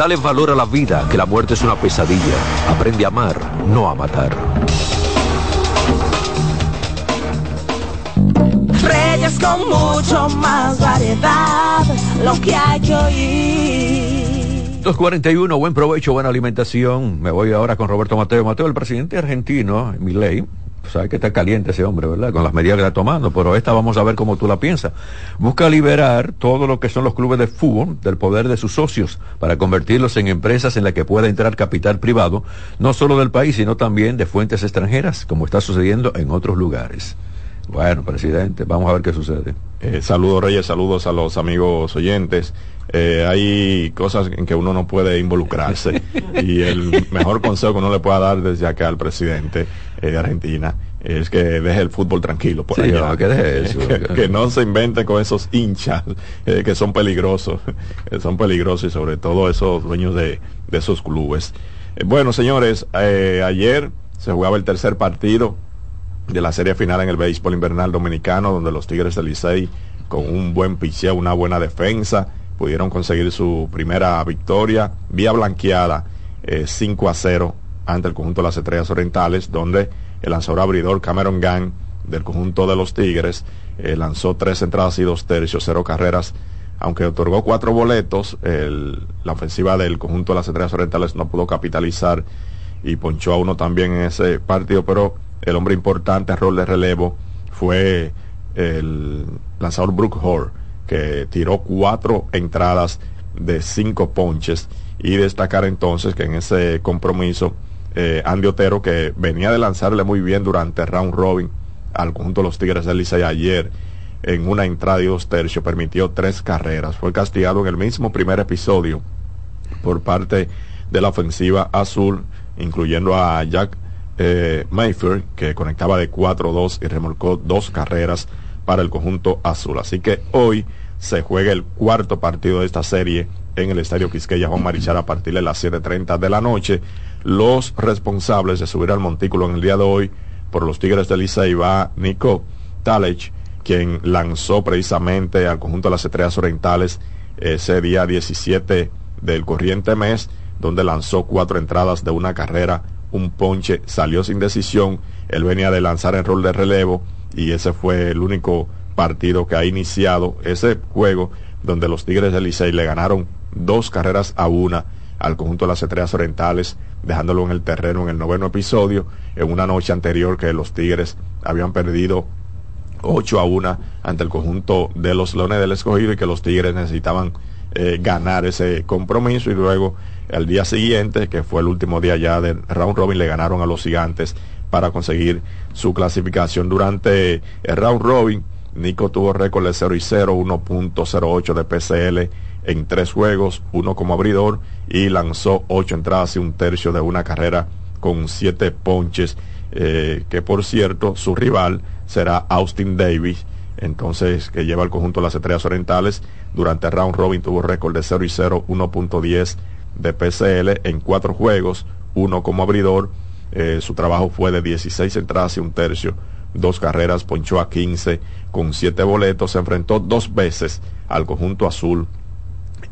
Dale valor a la vida, que la muerte es una pesadilla. Aprende a amar, no a matar. Reyes con mucho más variedad, lo que hay que oír. 241, buen provecho, buena alimentación. Me voy ahora con Roberto Mateo. Mateo, el presidente argentino, Milei, Sabes que está caliente ese hombre, ¿verdad? Con las medidas que está tomando, pero esta vamos a ver cómo tú la piensas. Busca liberar todo lo que son los clubes de fútbol del poder de sus socios para convertirlos en empresas en las que pueda entrar capital privado, no solo del país, sino también de fuentes extranjeras, como está sucediendo en otros lugares. Bueno, presidente, vamos a ver qué sucede. Eh, saludos Reyes, saludos a los amigos oyentes. Eh, hay cosas en que uno no puede involucrarse y el mejor consejo que uno le pueda dar desde acá al presidente eh, de Argentina es que deje el fútbol tranquilo por allá. que, no se invente con esos hinchas que son peligrosos, son peligrosos y sobre todo esos dueños de, de esos clubes. bueno, señores, ayer se jugaba el tercer partido de la serie final en el béisbol invernal dominicano, donde los Tigres del Licey, con un buen picheo, una buena defensa, pudieron conseguir su primera victoria vía blanqueada 5 eh, a 0 ante el conjunto de las Estrellas Orientales, donde el lanzador abridor Cameron Gang del conjunto de los Tigres eh, lanzó tres entradas y dos tercios, cero carreras, aunque otorgó cuatro boletos, la ofensiva del conjunto de las Estrellas Orientales no pudo capitalizar y ponchó a uno también en ese partido, pero el hombre importante, rol de relevo, fue el lanzador Brook Hoare, que tiró cuatro entradas de cinco ponches. Y destacar entonces que en ese compromiso, eh, Andy Otero, que venía de lanzarle muy bien durante round robin al conjunto de los Tigres del Licey ayer, en una entrada y dos tercios, permitió tres carreras. Fue castigado en el mismo primer episodio por parte de la ofensiva azul, incluyendo a Jack eh, Mayfield, que conectaba de 4-2 y remolcó dos carreras para el conjunto azul. Así que hoy se juega el cuarto partido de esta serie en el Estadio Quisqueya Juan Marichal a partir de las 7.30 de la noche. Los responsables de subir al montículo en el día de hoy por los Tigres de Licey va Nico Talech, quien lanzó precisamente al conjunto de las Estrellas Orientales ese día 17 del corriente mes, donde lanzó cuatro entradas de una carrera un ponche, salió sin decisión, él venía de lanzar el rol de relevo y ese fue el único partido que ha iniciado ese juego donde los Tigres del Licey le ganaron dos carreras a una al conjunto de las Estrellas Orientales, dejándolo en el terreno en el noveno episodio, en una noche anterior que los Tigres habían perdido 8 a 1 ante el conjunto de los Leones del Escogido y que los Tigres necesitaban eh, ganar ese compromiso y luego el día siguiente, que fue el último día ya del round robin, le ganaron a los gigantes para conseguir su clasificación. Durante el round robin, Nico tuvo récord de 0 y 0, 1.08 de PCL en tres juegos, uno como abridor y lanzó ocho entradas y un tercio de una carrera con siete ponches, eh, que por cierto su rival será Austin Davis, entonces que lleva el conjunto de las estrellas orientales. Durante el round robin tuvo récord de 0 y 0, 1.10 de PCL en cuatro juegos, uno como abridor. Eh, su trabajo fue de 16 entradas y un tercio, dos carreras, ponchó a 15 con siete boletos, se enfrentó dos veces al conjunto azul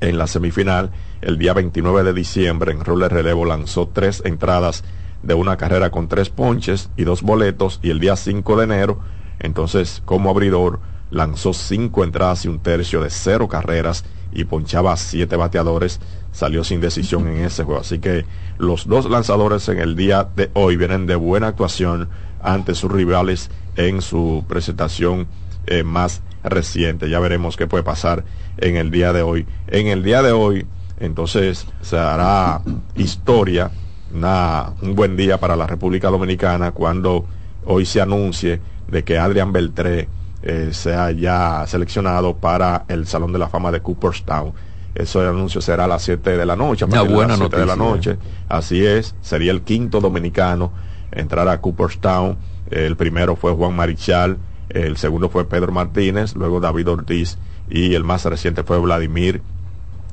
en la semifinal. El día 29 de diciembre en roller relevo lanzó tres entradas de una carrera con tres ponches y dos boletos y el día 5 de enero, entonces como abridor, lanzó cinco entradas y un tercio de cero carreras y ponchaba a siete bateadores, salió sin decisión en ese juego. Así que los dos lanzadores en el día de hoy vienen de buena actuación ante sus rivales en su presentación eh, más reciente. Ya veremos qué puede pasar en el día de hoy. En el día de hoy, entonces, se hará historia, un buen día para la República Dominicana cuando hoy se anuncie de que Adrián Beltré eh, sea ya seleccionado para el Salón de la Fama de Cooperstown. Eso el anuncio será a las 7 de la noche, a buena de las de la noche. Así es, sería el quinto dominicano entrar a Cooperstown. El primero fue Juan Marichal, el segundo fue Pedro Martínez, luego David Ortiz y el más reciente fue Vladimir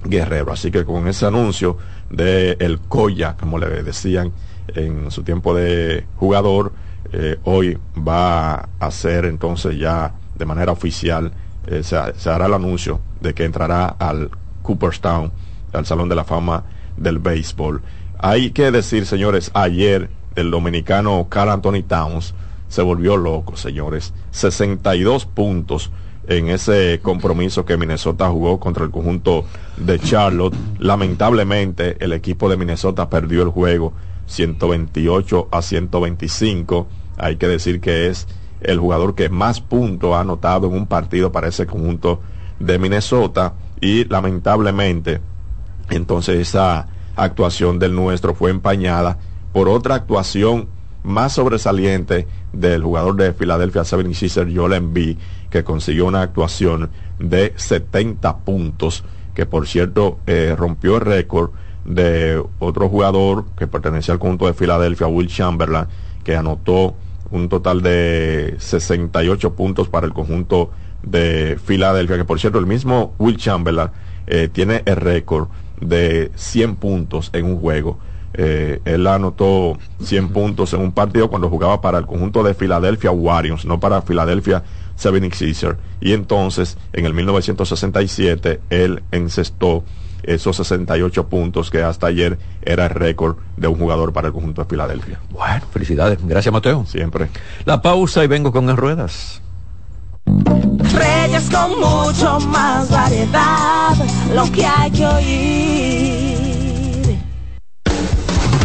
Guerrero. Así que con ese anuncio de el Coya, como le decían en su tiempo de jugador, eh, hoy va a ser entonces ya de manera oficial, eh, se, hará el anuncio de que entrará al Cooperstown, al Salón de la Fama del Béisbol. Hay que decir, señores, ayer el dominicano Carl Anthony Towns se volvió loco, señores. 62 puntos en ese compromiso que Minnesota jugó contra el conjunto de Charlotte. Lamentablemente, el equipo de Minnesota perdió el juego 128 a 125. Hay que decir que es el jugador que más puntos ha anotado en un partido para ese conjunto de Minnesota y lamentablemente entonces esa actuación del nuestro fue empañada por otra actuación más sobresaliente del jugador de Filadelfia 76er Joel Embiid que consiguió una actuación de 70 puntos que por cierto eh, rompió el récord de otro jugador que pertenecía al conjunto de Filadelfia, Will Chamberlain, que anotó un total de 68 puntos para el conjunto de Filadelfia, que por cierto el mismo Will Chamberlain eh, tiene el récord de 100 puntos en un juego. Eh, él anotó 100 puntos en un partido cuando jugaba para el conjunto de Filadelfia Warriors, no para Filadelfia 76 Y entonces, en el 1967, él encestó esos 68 puntos que hasta ayer era el récord de un jugador para el conjunto de Filadelfia. Bueno, felicidades. Gracias, Mateo. Siempre. La pausa y vengo con las ruedas. Reyes con mucho más variedad, lo que hay que oír.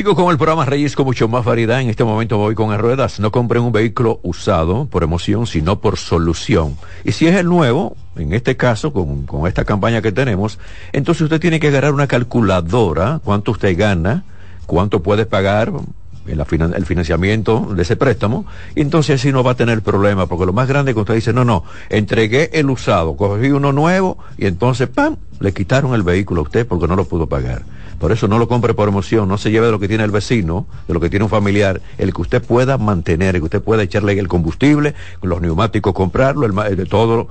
Sigo con el programa Reyes mucho más variedad. En este momento voy con las ruedas. No compren un vehículo usado por emoción, sino por solución. Y si es el nuevo, en este caso, con, con esta campaña que tenemos, entonces usted tiene que agarrar una calculadora, cuánto usted gana, cuánto puede pagar el financiamiento de ese préstamo, y entonces así no va a tener problema, porque lo más grande es que usted dice, no, no, entregué el usado, cogí uno nuevo, y entonces, ¡pam!, le quitaron el vehículo a usted porque no lo pudo pagar. Por eso no lo compre por emoción, no se lleve de lo que tiene el vecino, de lo que tiene un familiar, el que usted pueda mantener, el que usted pueda echarle el combustible, los neumáticos comprarlo, el, de todo,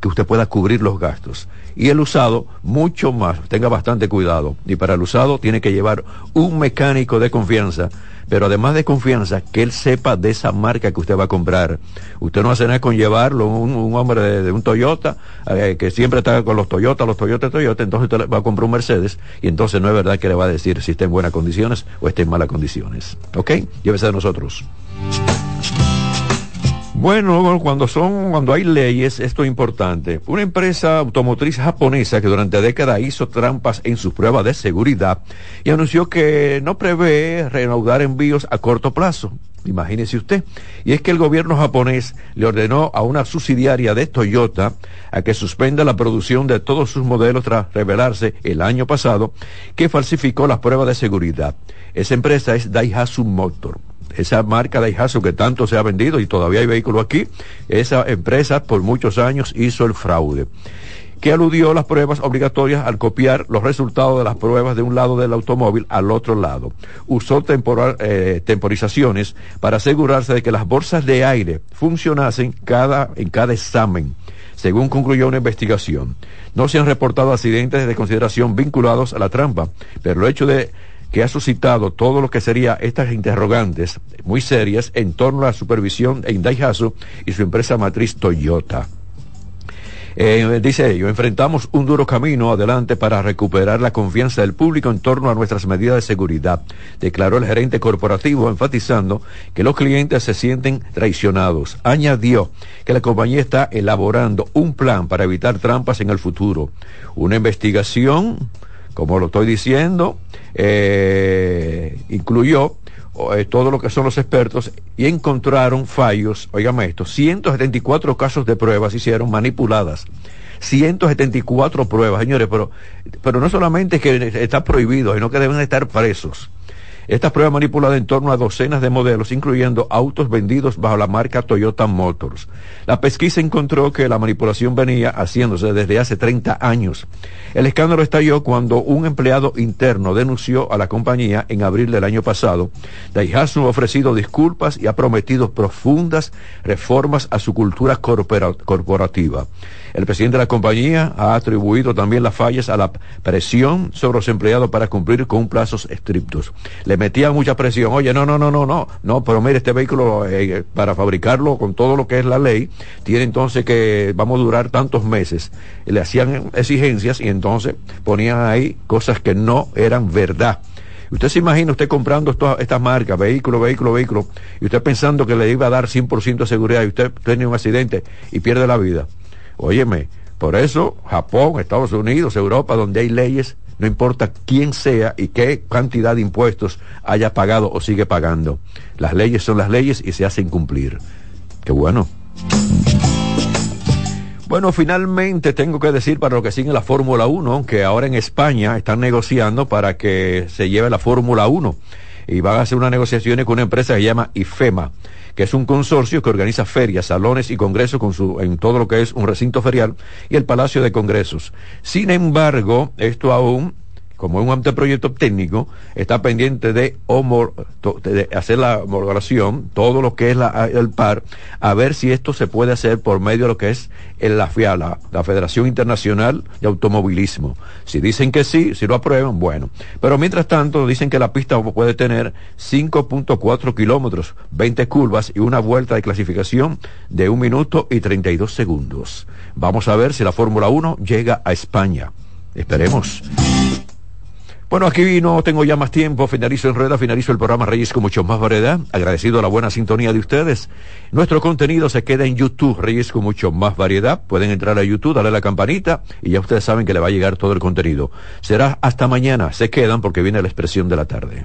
que usted pueda cubrir los gastos. Y el usado, mucho más, tenga bastante cuidado. Y para el usado tiene que llevar un mecánico de confianza pero además de confianza, que él sepa de esa marca que usted va a comprar. Usted no hace nada con llevarlo, un, hombre de, un Toyota, eh, que siempre está con los Toyota, los Toyota, Toyota, entonces usted va a comprar un Mercedes, y entonces no es verdad que le va a decir si está en buenas condiciones o está en malas condiciones. ¿Ok? Llévese de nosotros. Bueno, cuando son, cuando hay leyes, esto es importante. Una empresa automotriz japonesa que durante décadas hizo trampas en sus pruebas de seguridad y anunció que no prevé reanudar envíos a corto plazo. Imagínese usted. Y es que el gobierno japonés le ordenó a una subsidiaria de Toyota a que suspenda la producción de todos sus modelos tras revelarse el año pasado que falsificó las pruebas de seguridad. Esa empresa es Daihatsu Motor esa marca de Daihatsu que tanto se ha vendido y todavía hay vehículos aquí, esa empresa por muchos años hizo el fraude que aludió las pruebas obligatorias al copiar los resultados de las pruebas de un lado del automóvil al otro lado. Usó eh, temporizaciones para asegurarse de que las bolsas de aire funcionasen cada, en cada examen, según concluyó una investigación. No se han reportado accidentes de consideración vinculados a la trampa, pero el hecho de que ha suscitado todo lo que sería estas interrogantes muy serias en torno a la supervisión en Daihatsu y su empresa matriz Toyota. Eh, dice ello, enfrentamos un duro camino adelante para recuperar la confianza del público en torno a nuestras medidas de seguridad, declaró el gerente corporativo, enfatizando que los clientes se sienten traicionados. Añadió que la compañía está elaborando un plan para evitar trampas en el futuro. Una investigación como lo estoy diciendo, eh, incluyó eh, todo lo que son los expertos y encontraron fallos, oígame esto, 174 casos de pruebas hicieron manipuladas. 174 pruebas, señores, pero, pero no solamente que está prohibido, sino que deben estar presos. Estas pruebas manipuladas en torno a docenas de modelos, incluyendo autos vendidos bajo la marca Toyota Motors. La pesquisa encontró que la manipulación venía haciéndose desde hace 30 años. El escándalo estalló cuando un empleado interno denunció a la compañía en abril del año pasado. Daihatsu ha ofrecido disculpas y ha prometido profundas reformas a su cultura corporativa. El presidente de la compañía ha atribuido también las fallas a la presión sobre los empleados para cumplir con plazos estrictos. Le metían mucha presión. Oye, no, no, no, no, no, no, pero mire, este vehículo eh, para fabricarlo con todo lo que es la ley, tiene entonces que vamos a durar tantos meses. Le hacían exigencias y entonces ponían ahí cosas que no eran verdad. Usted se imagina usted comprando estas marcas, vehículo, vehículo, vehículo, y usted pensando que le iba a dar 100% de seguridad y usted tiene un accidente y pierde la vida. Óyeme, por eso Japón, Estados Unidos, Europa, donde hay leyes, no importa quién sea y qué cantidad de impuestos haya pagado o sigue pagando. Las leyes son las leyes y se hacen cumplir. Qué bueno. Bueno, finalmente tengo que decir para lo que sigue la Fórmula 1, que ahora en España están negociando para que se lleve la Fórmula 1 y van a hacer unas negociaciones con una empresa que se llama IFEMA que es un consorcio que organiza ferias, salones y congresos con su, en todo lo que es un recinto ferial y el Palacio de Congresos. Sin embargo, esto aún como es un anteproyecto técnico, está pendiente de, hacer la homologación, todo lo que es el par, a ver si esto se puede hacer por medio de lo que es la FIA, la, Federación Internacional de Automovilismo. Si dicen que sí, si lo aprueban, bueno. Pero mientras tanto, dicen que la pista puede tener 5.4 kilómetros, 20 curvas y una vuelta de clasificación de un minuto y 32 segundos. Vamos a ver si la Fórmula 1 llega a España. Esperemos. Bueno, aquí no tengo ya más tiempo, finalizo en rueda, finalizo el programa Reyes con mucho más variedad, agradecido a la buena sintonía de ustedes. Nuestro contenido se queda en YouTube, Reyes con mucho más variedad. Pueden entrar a YouTube, darle la campanita y ya ustedes saben que le va a llegar todo el contenido. Será hasta mañana, se quedan porque viene la expresión de la tarde.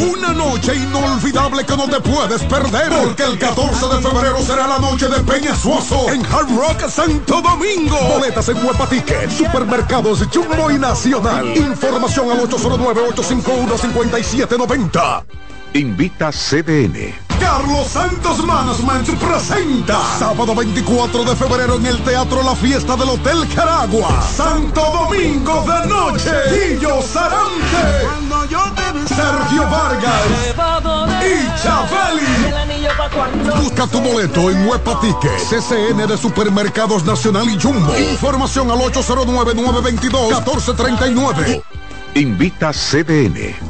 una noche inolvidable que no te puedes perder porque el 14 de febrero será la noche de Peñasuoso en Hard Rock Santo Domingo. Boletas en Huepa Ticket, Supermercados Jumbo y Nacional. Información al 809-851-5790. Invita CDN. Carlos Santos Management presenta sábado 24 de febrero en el Teatro La Fiesta del Hotel Caragua. Santo Domingo de Noche. Guillo Sarante. Sergio Vargas y Chabeli. Busca tu boleto en Huepa Ticket, CCN de Supermercados Nacional y Jumbo. Información al 809-922-1439. Invita CDN.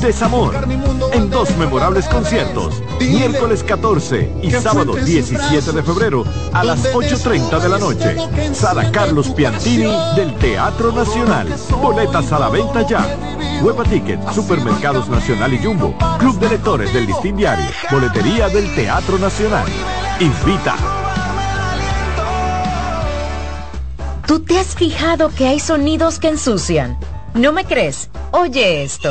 desamor, en dos memorables conciertos, miércoles 14 y sábado 17 de febrero a las 8.30 de la noche. Sala Carlos Piantini del Teatro Nacional. Boletas a la venta ya. Huepa Ticket, Supermercados Nacional y Jumbo, Club de Lectores del Listín Diario, Boletería del Teatro Nacional. Invita. ¿Tú te has fijado que hay sonidos que ensucian? ¿No me crees? Oye esto.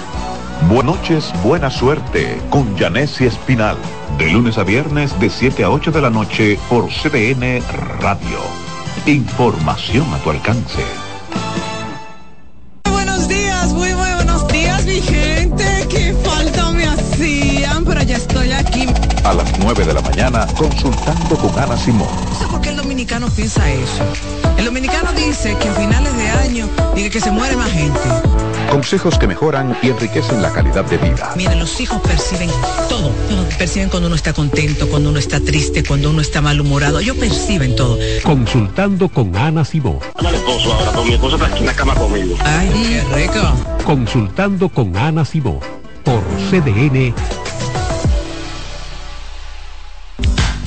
Buenas noches, buena suerte con Janessi Espinal. De lunes a viernes de 7 a 8 de la noche por CDN Radio. Información a tu alcance. Buenos días, muy, muy buenos días, mi gente. Qué falta me hacían, pero ya estoy aquí. A las 9 de la mañana, consultando con Ana Simón. No sé por qué el dominicano piensa eso. El dominicano dice que a finales de año dice que se muere más gente. Consejos que mejoran y enriquecen la calidad de vida. Miren, los hijos perciben todo. Perciben cuando uno está contento, cuando uno está triste, cuando uno está malhumorado. Ellos perciben todo. Consultando con Ana Simó. Dame esposo ahora, con mi esposo está aquí en la cama conmigo. Ay, qué rico. Consultando con Ana Simó. Por CDN.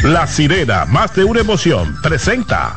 La sirena, más de una emoción, presenta.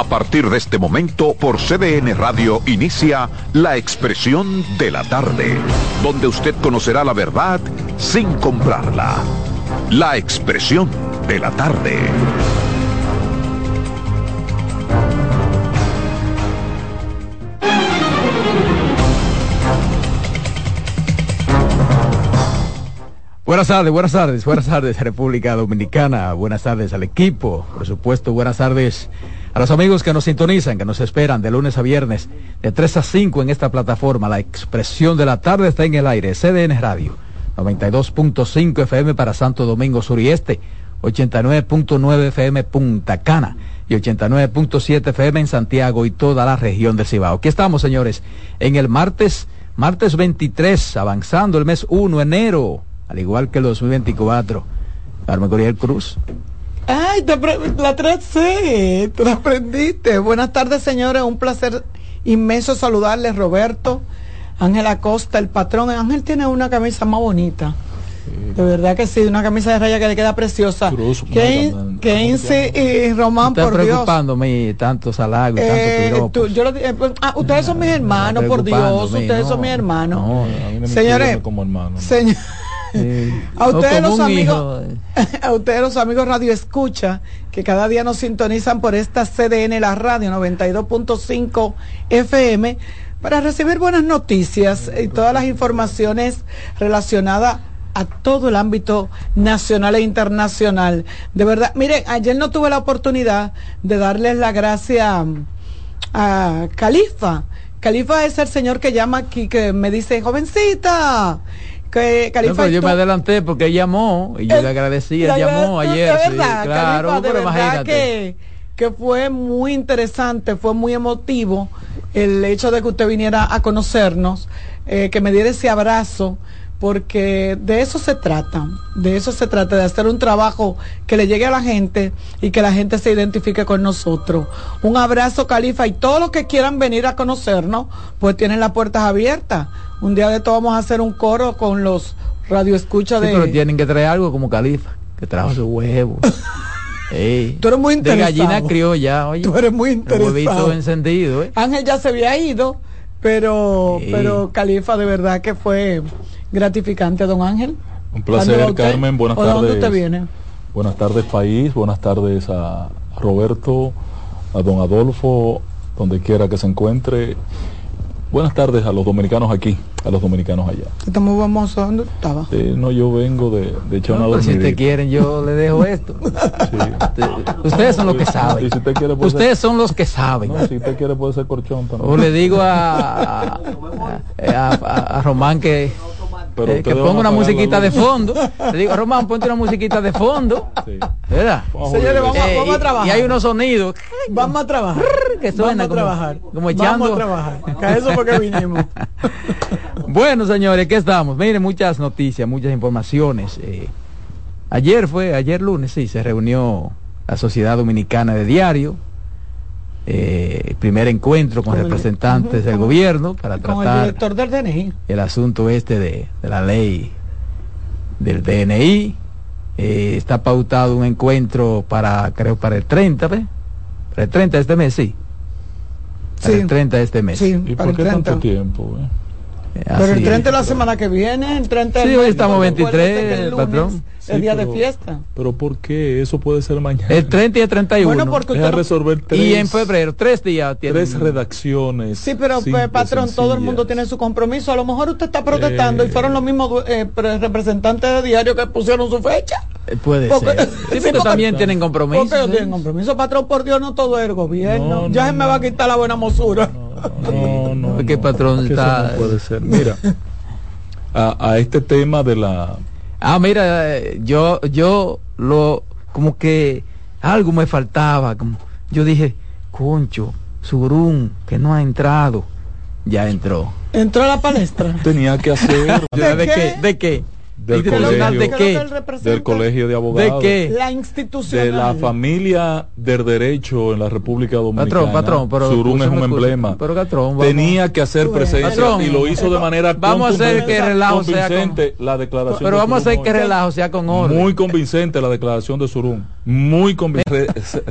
A partir de este momento, por CDN Radio inicia La Expresión de la Tarde, donde usted conocerá la verdad sin comprarla. La Expresión de la Tarde. Buenas tardes, buenas tardes, buenas tardes República Dominicana, buenas tardes al equipo, por supuesto, buenas tardes a los amigos que nos sintonizan, que nos esperan de lunes a viernes, de 3 a 5 en esta plataforma. La expresión de la tarde está en el aire, CDN Radio, 92.5 FM para Santo Domingo Sur y Este, 89.9 FM Punta Cana y 89.7 FM en Santiago y toda la región del Cibao. Aquí estamos, señores, en el martes, martes 23, avanzando el mes 1, enero, al igual que el 2024. Carmen Coriel Cruz. Ay, te la 3C, te la aprendiste. Buenas tardes, señores. Un placer inmenso saludarles, Roberto, Ángel Acosta, el patrón. Ángel tiene una camisa más bonita. De verdad que sí, una camisa de raya que le queda preciosa. Kenzie y Román, por Dios. preocupándome tantos halagos, eh, tantos yo lo, eh, pues, ah, ustedes son mis hermanos, por Dios. Ustedes son mis hermanos. No, Señores, como hermano. Señor, a ustedes los amigos, a ustedes los amigos Radio Escucha, que cada día nos sintonizan por esta CDN, la radio 92.5 FM, para recibir buenas noticias y todas las informaciones relacionadas a todo el ámbito nacional e internacional. De verdad, miren, ayer no tuve la oportunidad de darles la gracia a Califa. Califa es el señor que llama aquí, que me dice, jovencita, que Califa yo me adelanté porque él llamó y yo le agradecí, él llamó ayer. De verdad, claro, de verdad que, que fue muy interesante, fue muy emotivo el hecho de que usted viniera a conocernos, eh, que me diera ese abrazo, porque de eso se trata, de eso se trata, de hacer un trabajo que le llegue a la gente y que la gente se identifique con nosotros. Un abrazo, Califa, y todos los que quieran venir a conocernos, pues tienen las puertas abiertas. Un día de esto vamos a hacer un coro con los radioescuchas de... pero tienen que traer algo como Califa, que trajo su huevo. Tú eres muy interesado. De gallina criolla, oye. Tú eres muy interesado. encendido, ¿eh? Ángel ya se había ido, pero, pero Califa de verdad que fue gratificante, don Ángel. Un placer, Carmen. Buenas tardes. ¿Dónde usted viene? Buenas tardes, país. Buenas tardes a Roberto, a don Adolfo, donde quiera que se encuentre. Buenas tardes a los dominicanos aquí, a los dominicanos allá. Estamos vamos a dónde estaba. no, yo vengo de, de echar no, una Si ustedes quieren, yo le dejo esto. ustedes son los que saben. ustedes son los que saben. si usted quiere puede ser corchón también. O le digo a, a Román que eh, que ponga una musiquita de fondo. Le digo, Román, ponte una musiquita de fondo. ¿Verdad? Señores, vamos, vamos, a trabajar. Y hay unos sonidos. Vamos a trabajar. Que suena vamos a trabajar. Como echando. Vamos a trabajar. Que eso porque vinimos. bueno, señores, ¿qué estamos? Miren, muchas noticias, muchas informaciones. Eh, ayer fue, ayer lunes, sí, se reunió la Sociedad Dominicana de Diario eh, primer encuentro con, representantes del gobierno para tratar el director del DNI el asunto este de, la ley del DNI eh, está pautado un encuentro para creo para el 30 para el 30 de este mes sí. Para el 30 de este mes. ¿y por qué tanto tiempo Pero el 30 de la semana que viene, el 30 Sí, hoy estamos 23, el patrón. El día de fiesta. Pero ¿por qué? Eso puede ser mañana. El 30 y el 31. Bueno, porque usted no- resolver tres, y en febrero, tres días tiene. tres redacciones. Sí, pero pues, patrón, todo el mundo tiene su compromiso. A lo mejor usted está protestando y fueron los mismos eh, pre- representantes de diario que pusieron su fecha. Eh, Puede Porque- ser. Sí, pero también tienen compromiso. Porque tienen compromiso, patrón, por Dios, no todo es el gobierno. No, ya no, se me va a quitar la buena mosura. No, no. Porque no, patrón eso está- no puede ser. Mira, a, a este tema de la. Ah, mira, eh, yo, yo lo, como que algo me faltaba, como, yo dije, concho, Surún, que no ha entrado, ya entró. Entró a la palestra. Tenía que hacer ¿De, ¿De qué? qué? ¿De qué? Del colegio, ¿De qué? Del colegio de abogados. ¿De qué? La de institucional. la familia del derecho en la República Dominicana. Patrón, patrón, pero Surún es un emblema. Pero patrón. Tenía que hacer presencia patrón, y lo hizo de manera vamos a hacer que relajo sea con- convincente la declaración. Pero de vamos a hacer que relajo sea con orden. Muy convincente la declaración de Surún. Muy convincente.